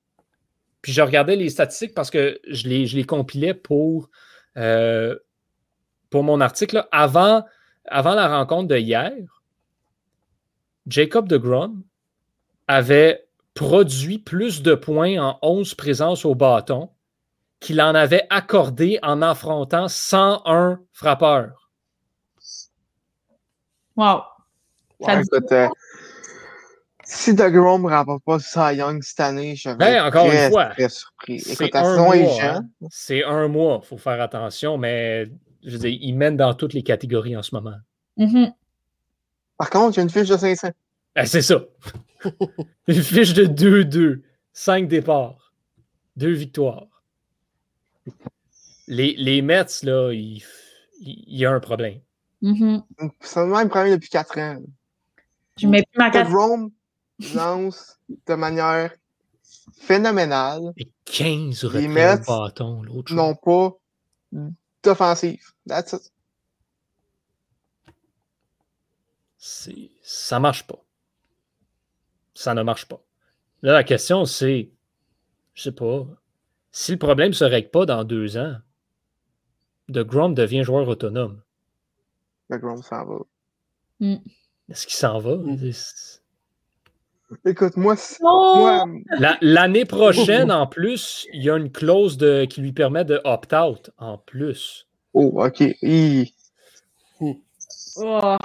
puis je regardais les statistiques parce que je les, compilais pour, pour mon article. Avant, avant la rencontre de hier, Jacob de Grom avait produit plus de points en 11 présences au bâton qu'il en avait accordé en affrontant 101 frappeurs. Wow. Ça Ouais, dit- écoute, euh, si DeGrom ne remporte pas Cy Young cette année, je vais Ben, être encore une très, fois, très surpris. C'est Écoute, hein. C'est un mois, il faut faire attention, mais je veux dire, il mène dans toutes les catégories en ce moment. Mhm. Par contre, j'ai une fiche de 500. Ben, c'est ça. Une fiche de 2-2, 5 départs, 2 victoires. Les, les Mets, là, il, y a un problème. Mhm. C'est le même problème depuis 4 ans. Je mets plus ma carte. DeGrom lance de manière phénoménale, Et 15 Les retraits Mets au bâton, l'autre jour. non pas d'offensive. That's it. Ça marche pas. Ça ne marche pas. Là, la question, c'est, je sais pas, si le problème ne se règle pas dans deux ans, de Grom devient joueur autonome. DeGrom s'en va. Est-ce qu'il s'en va? Mm. C'est- Écoute, moi, La- L'année prochaine, en plus, il y a une clause de, qui lui permet de opt-out en plus. oh, ok. Hi. Oh.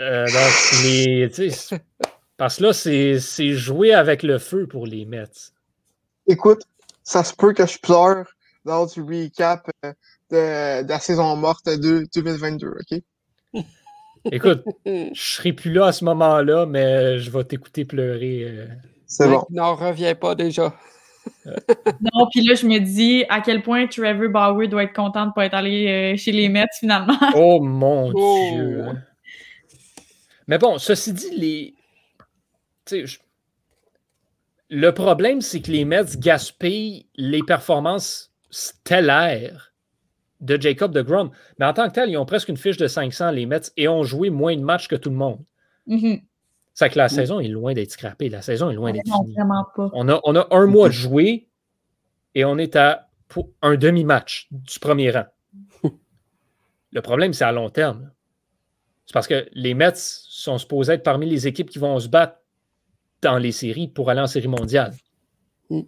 Euh, donc, les- tu sais, parce que là, c'est c'est jouer avec le feu pour les Mets. Écoute, ça se peut que je pleure lors du recap euh, de, de la saison morte de 2022, ok? Écoute, je serai plus là à ce moment-là, mais je vais t'écouter pleurer. euh. C'est bon. Il n'en revient pas déjà. Non, puis là, je me dis à quel point Trevor Bauer doit être content de ne pas être allé euh, chez les Mets finalement. Oh mon Oh. Dieu! hein. Mais bon, ceci dit, les. Je- Le problème, c'est que les Mets gaspillent les performances stellaires de Jacob de Grom. Mais en tant que tel, ils ont presque une fiche de 500, les Mets, et ont joué moins de matchs que tout le monde. Mhm. C'est que la saison est loin d'être scrappée. La saison est loin d'être Non, finie. pas. On a, on a un mois de jouer et on est à pour un demi-match du premier rang. Le problème, c'est à long terme. C'est parce que les Mets sont supposés être parmi les équipes qui vont se battre dans les séries pour aller en série mondiale. Mm.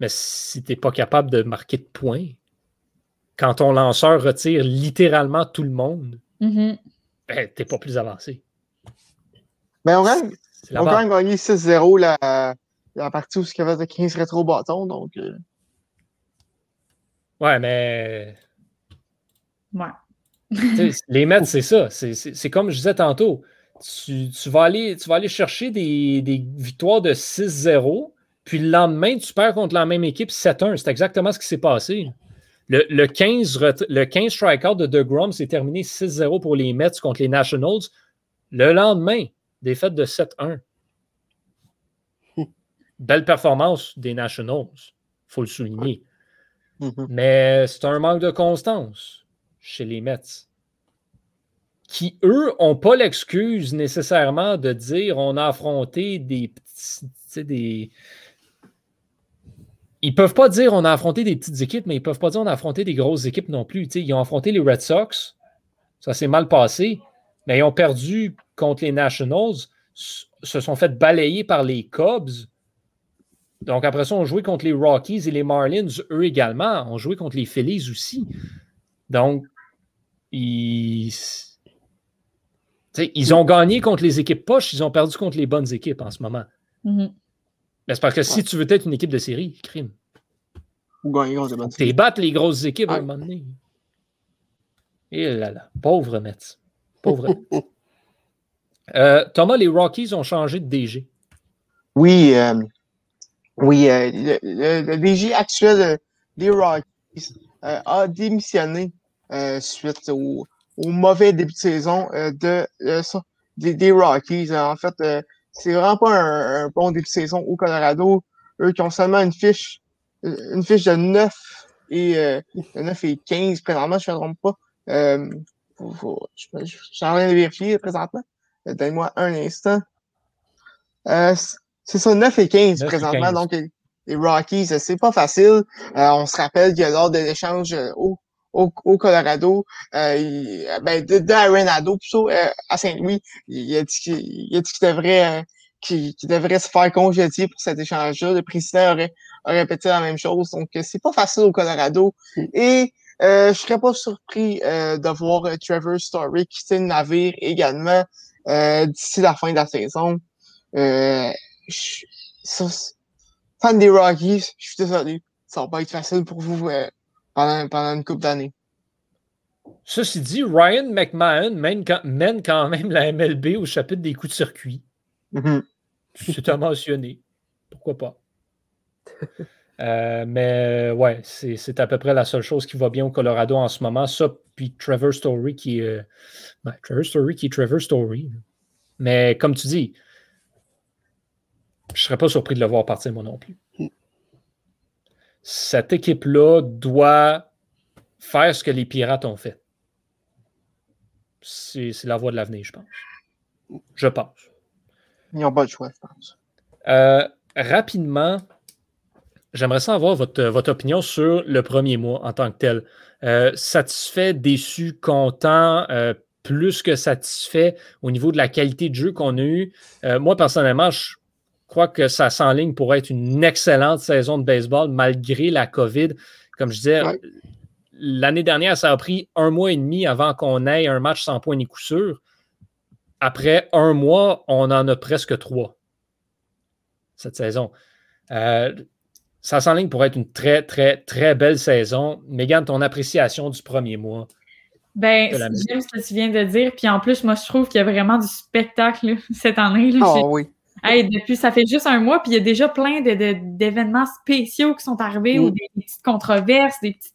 Mais si tu n'es pas capable de marquer de points, quand ton lanceur retire littéralement tout le monde, Mhm. ben, tu n'es pas plus avancé. Mais on gagne, on a base. quand même gagné 6-0 la, la partie où il y avait de 15 rétro bâtons, donc euh, Ouais, mais Ouais. Les Mets, c'est ça. C'est comme je disais tantôt. Tu, tu vas, aller, tu vas aller chercher des, des victoires de 6-0, puis le lendemain, tu perds contre la même équipe 7-1. C'est exactement ce qui s'est passé. Le, le 15, ret- le 15 strikeout de DeGrom s'est terminé 6-0 pour les Mets contre les Nationals. Le lendemain, défaite de 7-1. Belle performance des Nationals, il faut le souligner. mhm. Mais c'est un manque de constance chez les Mets. Qui, eux, n'ont pas l'excuse nécessairement de dire on a affronté des petits. Des... Ils peuvent pas dire on a affronté des petites équipes, mais ils peuvent pas dire on a affronté des grosses équipes non plus. Ils ont affronté les Red Sox. Ça s'est mal passé. Mais ils ont perdu contre les Nationals. Se sont fait balayer par les Cubs. Donc après ça, on joué contre les Rockies et les Marlins, eux également. On joué contre les Phillies aussi. Donc, ils, ils ont gagné contre les équipes poches, ils ont perdu contre les bonnes équipes en ce moment. Mais c'est parce que si tu veux être une équipe de série, crime. ou gagner contre les bonnes T'es battre les grosses équipes à un moment donné. Et là là, pauvre Mets. Pauvre Mets. Euh, Thomas, les Rockies ont changé de DG. Oui, euh, oui, euh, le, le- le DG actuel des Rockies euh, a démissionné euh, suite au, au mauvais début de saison euh, de, euh, ça, des, des Rockies. En fait, euh, c'est vraiment pas un, un bon début de saison au Colorado. Eux qui ont seulement une fiche, une fiche de 9 et euh, de 9 et 15 présentement, je ne me trompe pas. Euh, faut- faut- je suis en train de vérifier présentement. Euh, Donne-moi un instant. Euh, c'est ça, 9 et 15 9 et présentement. 15. Donc, il Rockies, c'est pas facile. on se rappelle que lors de l'échange au, au, Colorado, il, ben, de, de Arenado, plutôt, à Saint-Louis, il, a dit qu'il devrait qui, devrait se faire congédier pour cet échange-là. Le président aurait, aurait répété la même chose. Donc, c'est pas facile au Colorado. Mm. Et euh, je serais pas surpris euh, de voir euh, Trevor Story quitter le navire également euh, d'ici la fin de la saison. Euh, fan des Rockies, je suis désolé. Ça va pas être facile pour vous pendant, pendant une couple d'années. Ceci dit, Ryan McMahon mène quand, même la MLB au chapitre des coups de circuit. Mm-hmm. C'est à mentionner. Pourquoi pas? Euh, mais ouais, c'est à peu près la seule chose qui va bien au Colorado en ce moment. Ça, puis Trevor Story qui est. Euh, Trevor Story qui est Trevor Story. Mais comme tu dis, je ne serais pas surpris de le voir partir, moi non plus. Cette équipe-là doit faire ce que les Pirates ont fait. C'est la voie de l'avenir, je pense. Je pense. Ils n'ont pas le choix, je pense. Euh, rapidement, J'aimerais savoir votre, votre opinion sur le premier mois en tant que tel. Euh, satisfait, déçu, content, euh, plus que satisfait au niveau de la qualité de jeu qu'on a eu? Moi, personnellement, je crois que ça s'enligne pour être une excellente saison de baseball malgré la COVID. Comme je disais, l'année dernière, ça a pris un mois et demi avant qu'on ait un match sans point ni coup sûr. Après un mois, on en a presque trois cette saison ça s'enligne pour être une très, très, très belle saison. Megan, ton appréciation du premier mois? Ben, j'aime ce que tu viens de dire. Puis en plus, moi, je trouve qu'il y a vraiment du spectacle cette année. oh, oui. Depuis, ça fait juste un mois, puis il y a déjà plein d'événements spéciaux qui sont arrivés, ou mm. des, petites controverses, des petites,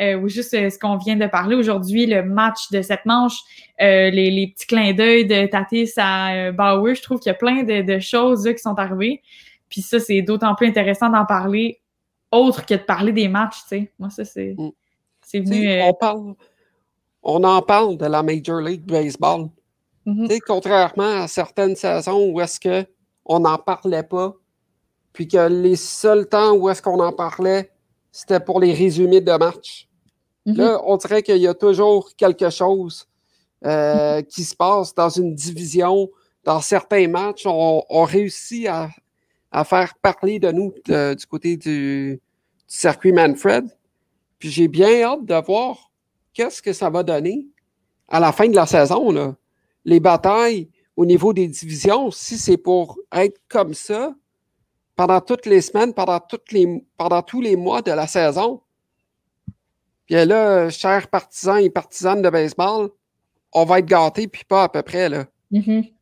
euh, ou juste euh, ce qu'on vient de parler aujourd'hui, le match de cette manche, euh, les, petits clins d'œil de Tatis à Bauer. Je trouve qu'il y a plein de, de choses là, qui sont arrivées. Puis ça, c'est d'autant plus intéressant d'en parler autre que de parler des matchs, tu sais. Moi, ça, c'est, mm. venu... On, parle, on en parle de la Major League Baseball. Sais, contrairement à certaines saisons où est-ce qu'on n'en parlait pas, puis que les seuls temps où est-ce qu'on en parlait, c'était pour les résumés de matchs. Mm-hmm. Là, on dirait qu'il y a toujours quelque chose euh, mm-hmm. qui se passe dans une division, dans certains matchs. on réussit à, à faire parler de nous du côté du, circuit Manfred. Puis j'ai bien hâte de voir qu'est-ce que ça va donner à la fin de la saison. Là. Les batailles au niveau des divisions, si c'est pour être comme ça pendant toutes les semaines, pendant, toutes les, pendant tous les mois de la saison, puis là, chers partisans et partisanes de baseball, on va être gâtés, puis pas à peu près. Là. Mm-hmm.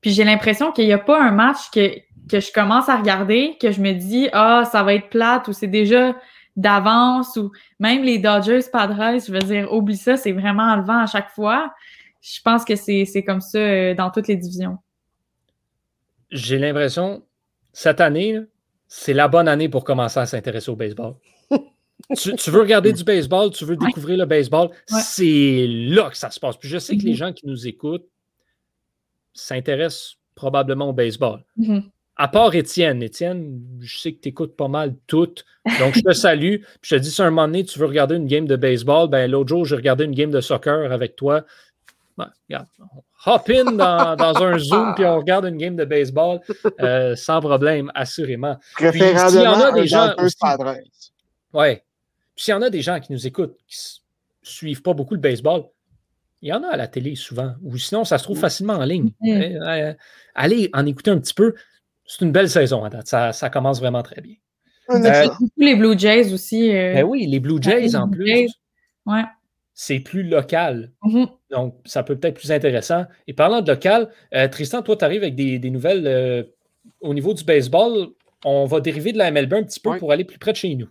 Puis j'ai l'impression qu'il n'y a pas un match que, que je commence à regarder, que je me dis, ah, ça va être plate ou c'est déjà d'avance ou même les Dodgers, Padres, je veux dire, oublie ça, c'est vraiment enlevant à chaque fois. Je pense que c'est comme ça euh, dans toutes les divisions. J'ai l'impression, cette année, c'est la bonne année pour commencer à s'intéresser au baseball. tu, veux regarder du baseball, tu veux découvrir le baseball, c'est là que ça se passe. Puis je sais que les mm-hmm. gens qui nous écoutent s'intéressent probablement au baseball. Mm-hmm à part Étienne, Étienne, je sais que tu écoutes pas mal toutes. Donc, je te salue. je te dis, si un moment donné, tu veux regarder une game de baseball, ben l'autre jour, j'ai regardé une game de soccer avec toi. Ben, regarde, hop in dans, un Zoom puis on regarde une game de baseball euh, sans problème, assurément. Puis, s'il y en a des gens. ouais. Puis s'il y en a des gens qui nous écoutent, qui ne suivent pas beaucoup le baseball, il y en a à la télé souvent, ou sinon, ça se trouve facilement en ligne. Mm. Euh, allez en écouter un petit peu c'est une belle saison à date. Ça, commence vraiment très bien. Euh, les Blue Jays aussi. Euh, ben oui, les Blue Jays en plus. Ouais. C'est plus local. Mm-hmm. Donc, ça peut peut-être plus intéressant. Et parlant de local, euh, Tristan, toi, tu arrives avec des, nouvelles au niveau du baseball. On va dériver de la MLB un petit peu pour aller plus près de chez nous.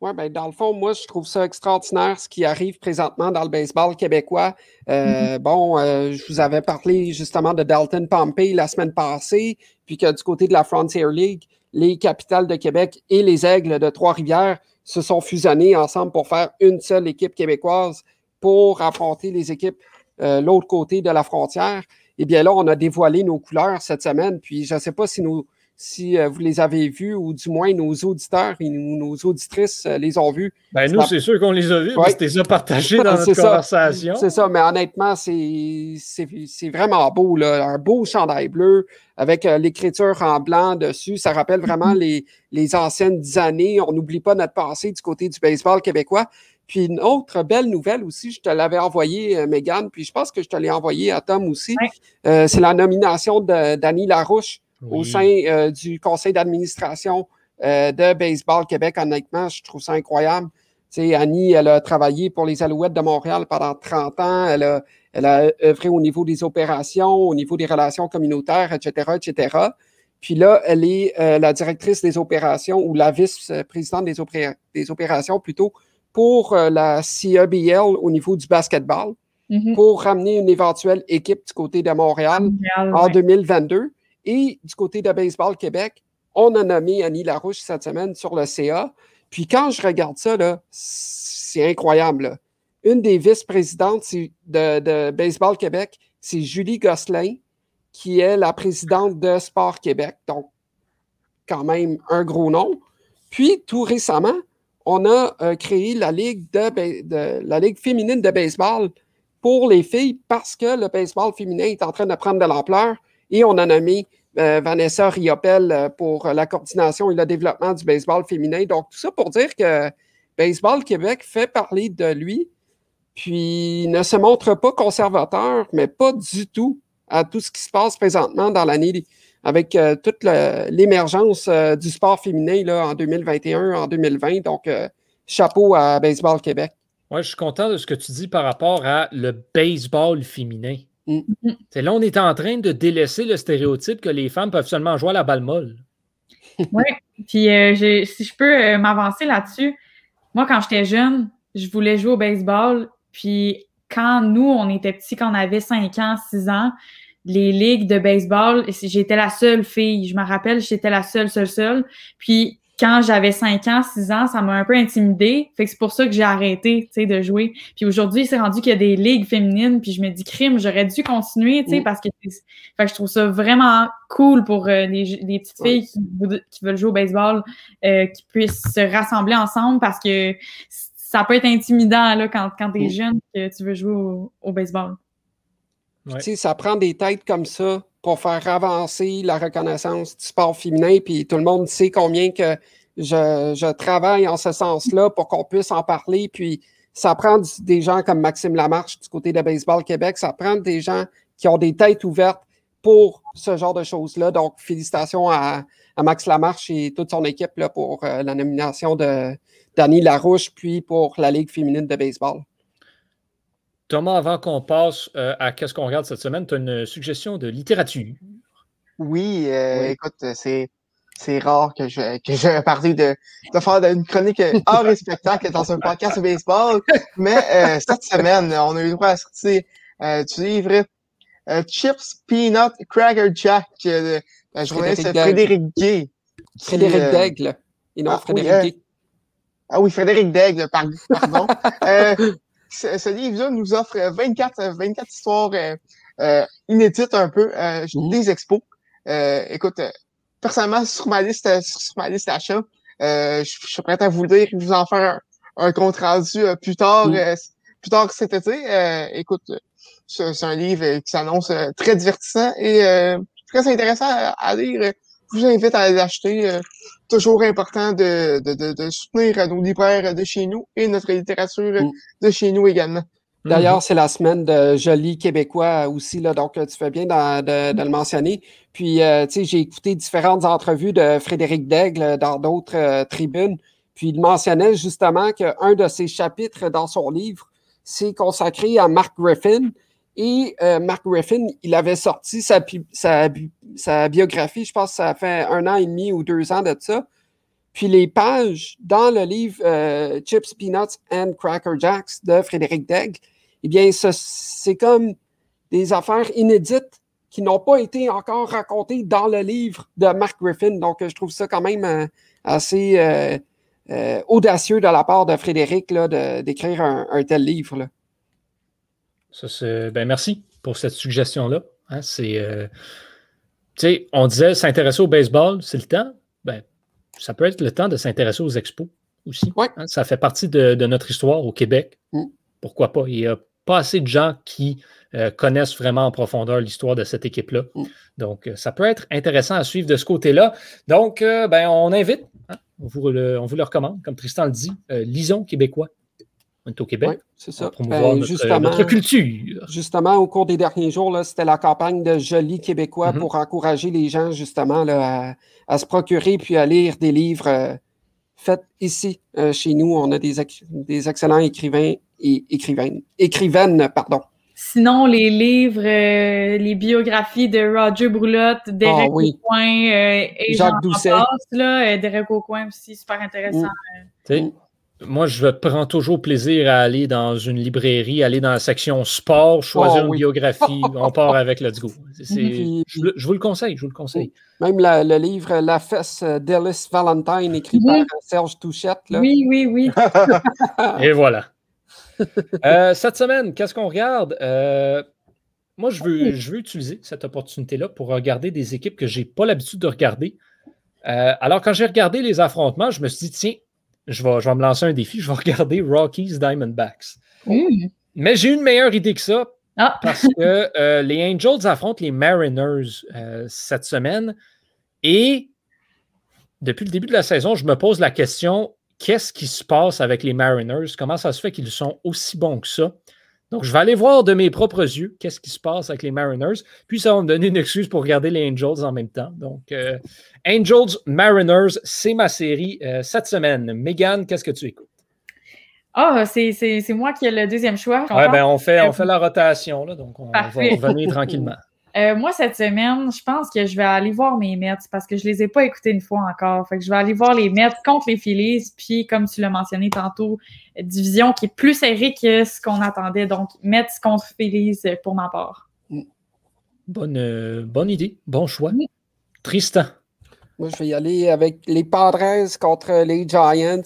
Oui, ben dans le fond, moi, je trouve ça extraordinaire ce qui arrive présentement dans le baseball québécois. Euh, mm-hmm. Bon, euh, je vous avais parlé justement de Dalton Pompey la semaine passée, puis que du côté de la Frontier League, les capitales de Québec et les Aigles de Trois-Rivières se sont fusionnés ensemble pour faire une seule équipe québécoise pour affronter les équipes euh, l'autre côté de la frontière. Eh bien là, on a dévoilé nos couleurs cette semaine, puis je ne sais pas si nos, si vous les avez vus, ou du moins nos auditeurs et nos auditrices les ont vus. Ben, nous, c'est sûr qu'on les a vus, ouais. c'était ça partagé dans notre conversation. C'est ça, mais honnêtement, c'est vraiment beau, là. Un beau chandail bleu avec l'écriture en blanc dessus. Ça rappelle vraiment les, les anciennes années. On n'oublie pas notre passé du côté du baseball québécois. Puis une autre belle nouvelle aussi, je te l'avais envoyé, euh, Megan, puis je pense que je te l'ai envoyé à Tom aussi. Euh, c'est la nomination d'Annie Larouche au sein euh, du conseil d'administration de Baseball Québec. Honnêtement, je trouve ça incroyable. Tu sais, Annie, elle a travaillé pour les Alouettes de Montréal pendant 30 ans. Elle a, elle a œuvré au niveau des opérations, au niveau des relations communautaires, etc., etc. Puis là, elle est la directrice des opérations ou la vice-présidente des, des opérations plutôt pour euh, la CEBL au niveau du basketball mm-hmm. pour ramener une éventuelle équipe du côté de Montréal, en 2022. Et du côté de Baseball Québec, on a nommé Annie Larouche cette semaine sur le CA. Puis quand je regarde ça, c'est incroyable. Une des vice-présidentes de, de, Baseball Québec, c'est Julie Gosselin, qui est la présidente de Sport Québec. Donc, quand même un gros nom. Puis, tout récemment, on a euh, créé la ligue, féminine de baseball pour les filles parce que le baseball féminin est en train de prendre de l'ampleur et on a nommé euh, Vanessa Riopel euh, pour la coordination et le développement du baseball féminin. Donc, tout ça pour dire que Baseball Québec fait parler de lui, puis ne se montre pas conservateur, mais pas du tout à tout ce qui se passe présentement dans l'année avec euh, toute l'émergence euh, du sport féminin là, en 2021, en 2020. Donc, euh, chapeau à Baseball Québec. Oui, je suis content de ce que tu dis par rapport à le baseball féminin. Mm. Là, on est en train de délaisser le stéréotype que les femmes peuvent seulement jouer à la balle molle. oui, puis si je peux m'avancer là-dessus, moi, quand j'étais jeune, je voulais jouer au baseball. Puis quand nous, on était petits, quand on avait 5 ans, 6 ans, les ligues de baseball, j'étais la seule fille. Je me rappelle, j'étais la seule, seule, seule. Puis quand j'avais 5 ans, 6 ans, ça m'a un peu intimidée. Fait que c'est pour ça que j'ai arrêté, tu sais, de jouer. Puis aujourd'hui, c'est rendu qu'il y a des ligues féminines, puis je me dis crime, j'aurais dû continuer, tu sais, parce que fait que je trouve ça vraiment cool pour euh, les, les, petites filles qui, qui, veulent jouer au baseball, euh, qui puissent se rassembler ensemble parce que ça peut être intimidant là quand quand t'es jeune que tu veux jouer au baseball. Ça prend des têtes comme ça pour faire avancer la reconnaissance du sport féminin. Puis tout le monde sait combien que je, travaille en ce sens-là pour qu'on puisse en parler. Puis ça prend des gens comme Maxime Lamarche du côté de Baseball Québec. Ça prend des gens qui ont des têtes ouvertes pour ce genre de choses-là. Donc, félicitations à, Max Lamarche et toute son équipe là, pour euh, la nomination de Danny Larouche, puis pour la Ligue féminine de baseball. Thomas, avant qu'on passe euh, à qu'est-ce qu'on regarde cette semaine, tu as une suggestion de littérature? Oui, euh, écoute, c'est, c'est rare que je, que je parle de, de faire une chronique hors et spectacle dans un podcast de baseball. Mais euh, cette semaine, on a eu le droit à sortir du livre Chips, Peanut, Cracker Jack de la journaliste Frédéric Gay. Frédéric Daigle. Et non, ah, Frédéric Gay. Ah oui, Frédéric Daigle, pardon ce, livre-là nous offre 24, 24 histoires euh, euh, inédites un peu, euh, mmh. des expos. écoute, personnellement, sur ma liste, sur ma liste d'achat, je, suis prêt à vous le dire, vous en faire un, compte rendu plus tard, mmh. plus tard cet été. écoute, c'est un livre qui s'annonce très divertissant et très intéressant à, lire. Je vous invite à l'acheter toujours important de, de, de, soutenir nos libraires de chez nous et notre littérature mm. de chez nous également. D'ailleurs, c'est la semaine de Joli Québécois aussi, là, donc tu fais bien de, de, le mentionner. Puis, euh, tu sais, j'ai écouté différentes entrevues de Frédéric Daigle dans d'autres euh, tribunes. Puis, il mentionnait justement qu'un de ses chapitres dans son livre, c'est consacré à Mark Griffin, et euh, Mark Griffin, il avait sorti sa, biographie, je pense que ça fait un an et demi ou deux ans de ça. Puis les pages dans le livre euh, Chips, Peanuts and Cracker Jacks de Frédéric Degg, eh bien, c'est comme des affaires inédites qui n'ont pas été encore racontées dans le livre de Mark Griffin. Donc, je trouve ça quand même euh, assez audacieux de la part de Frédéric d'écrire un, un, tel livre. Là. Ça, ben merci pour cette suggestion-là. Hein. c'est, euh, on disait s'intéresser au baseball, c'est le temps. Ben, ça peut être le temps de s'intéresser aux expos aussi. Ouais. Hein, ça fait partie de, de notre histoire au Québec. Mm. Pourquoi pas? Il y a pas assez de gens qui euh, connaissent vraiment en profondeur l'histoire de cette équipe-là. Mm. Donc, euh, ça peut être intéressant à suivre de ce côté-là. Donc, euh, ben, on invite, hein, on, vous le, on vous le recommande, comme Tristan le dit, lisons québécois. On est au Québec. Oui, c'est ça. pour promouvoir Ben, notre, justement, notre culture. justement, au cours des derniers jours, là, c'était la campagne de Joli Québécois Mhm. pour encourager les gens justement là, à, à se procurer puis à lire des livres euh, faits ici, euh, chez nous. On a des, des excellents écrivains et écrivaines. Écrivaines, pardon. Sinon, les livres, euh, les biographies de Roger Broulotte, Derek Ah oui. Aucoin euh, et Jacques j'en Doucet. passe, là, euh, Derek Aucoin aussi, super intéressant. Mm. Moi, je prends toujours plaisir à aller dans une librairie, aller dans la section sport, choisir Oh, une oui. biographie. on part avec Let's Go. Puis- je, vous le conseille, je vous le conseille. Même la- le livre La fesse d'Ellis Valentine, écrit Mhm. par euh, Serge Touchette. Là. Oui, oui, oui. Et voilà. Euh, cette semaine, qu'est-ce qu'on regarde? Euh, moi, je veux, je veux utiliser cette opportunité-là pour regarder des équipes que je n'ai pas l'habitude de regarder. Euh, alors, quand j'ai regardé les affrontements, je me suis dit, tiens, je vais, je vais me lancer un défi, je vais regarder Rockies Diamondbacks. Mm. Mais j'ai une meilleure idée que ça Ah, parce que euh, les Angels affrontent les Mariners euh, cette semaine. Et depuis le début de la saison, je me pose la question qu'est-ce qui se passe avec les Mariners? Comment ça se fait qu'ils sont aussi bons que ça? Donc, je vais aller voir de mes propres yeux qu'est-ce qui se passe avec les Mariners. Puis, ça va me donner une excuse pour regarder les Angels en même temps. Donc, euh, Angels Mariners, c'est ma série euh, cette semaine. Megan, qu'est-ce que tu écoutes? Ah, c'est c'est- c'est moi qui ai le deuxième choix. Ouais, ben, on, fait, on fait la rotation, là, donc on Parfait. va revenir tranquillement. Euh, moi, cette semaine, je pense que je vais aller voir mes Mets parce que je les ai pas écoutés une fois encore. Fait que je vais aller voir les Mets contre les Phillies. Puis, comme tu l'as mentionné tantôt, division qui est plus serrée que ce qu'on attendait. Donc, Mets contre Phillies euh, pour ma part. Bonne, euh, bonne idée, bon choix. Oui. Tristan. Moi, je vais y aller avec les Padres contre les Giants.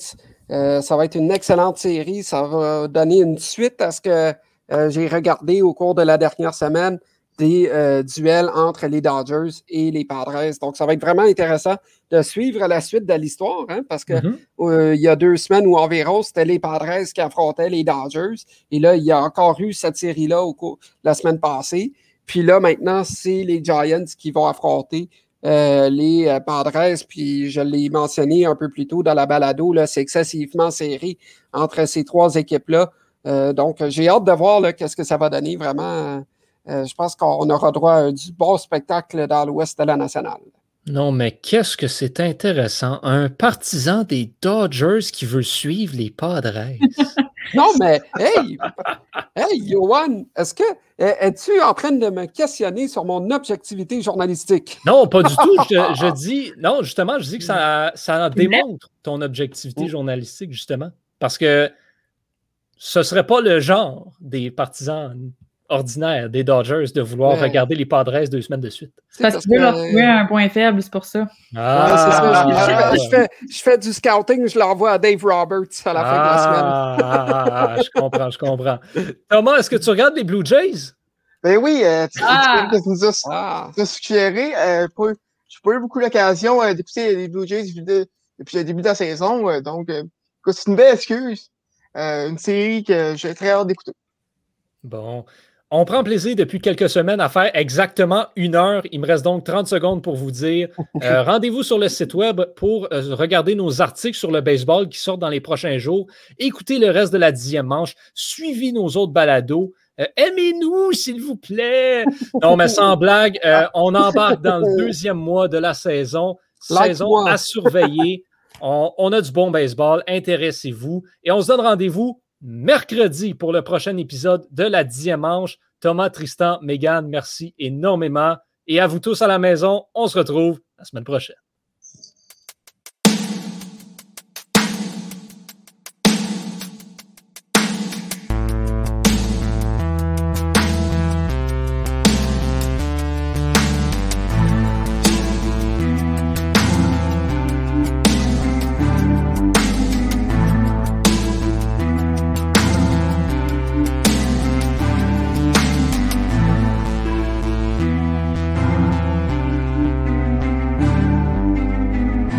Euh, ça va être une excellente série. Ça va donner une suite à ce que euh, j'ai regardé au cours de la dernière semaine des euh, duels entre les Dodgers et les Padres. Donc, ça va être vraiment intéressant de suivre la suite de l'histoire, hein, parce que Mhm. euh, il y a deux semaines ou environ, c'était les Padres qui affrontaient les Dodgers. Et là, il y a encore eu cette série-là au cours la semaine passée. Puis là, maintenant, c'est les Giants qui vont affronter euh, les Padres. Puis je l'ai mentionné un peu plus tôt dans la balado, c'est excessivement serré entre ces trois équipes-là. Donc, j'ai hâte de voir qu'est-ce que ça va donner vraiment. Euh, je pense qu'on aura droit à du bon spectacle dans l'ouest de la nationale. Non, mais qu'est-ce que c'est intéressant? Un partisan des Dodgers qui veut suivre les Padres. Non, mais hey, hey, Johan, est-ce que es-tu en train de me questionner sur mon objectivité journalistique? non, pas du tout. Je, je dis, non, justement, je dis que ça, ça démontre ton objectivité journalistique, justement. Parce que ce ne serait pas le genre des partisans ordinaires des Dodgers de vouloir Ouais. regarder les Padres deux semaines de suite. C'est Parce que tu veux leur trouver un point faible, c'est pour ça. Ouais, ça. Je, je fais, je fais- je fais du scouting, je l'envoie à Dave Roberts à la fin de la semaine. Ah, je comprends, je comprends. Thomas, est-ce que tu regardes les Blue Jays? Ben oui, euh, tu, Ah! tu, nous as, Ah, suggéré. Euh, pas, j'ai pas eu beaucoup l'occasion euh, d'écouter les Blue Jays depuis le depuis le début de la saison. euh, donc, euh, c'est une belle excuse. Euh, une série que j'ai très hâte d'écouter. Bon. On prend plaisir depuis quelques semaines à faire exactement une heure. Il me reste donc 30 secondes pour vous dire. Euh, Rendez-vous sur le site web pour euh, regarder nos articles sur le baseball qui sortent dans les prochains jours. Écoutez le reste de la dixième manche. Suivez nos autres balados. Euh, Aimez-nous, s'il vous plaît. Non, mais sans blague, on embarque dans le deuxième mois de la saison. Saison à surveiller. On, on a du bon baseball. Intéressez-vous. Et on se donne rendez-vous mercredi pour le prochain épisode de la dixième manche. Thomas, Tristan, Megan, merci énormément. Et à vous tous à la maison, on se retrouve la semaine prochaine.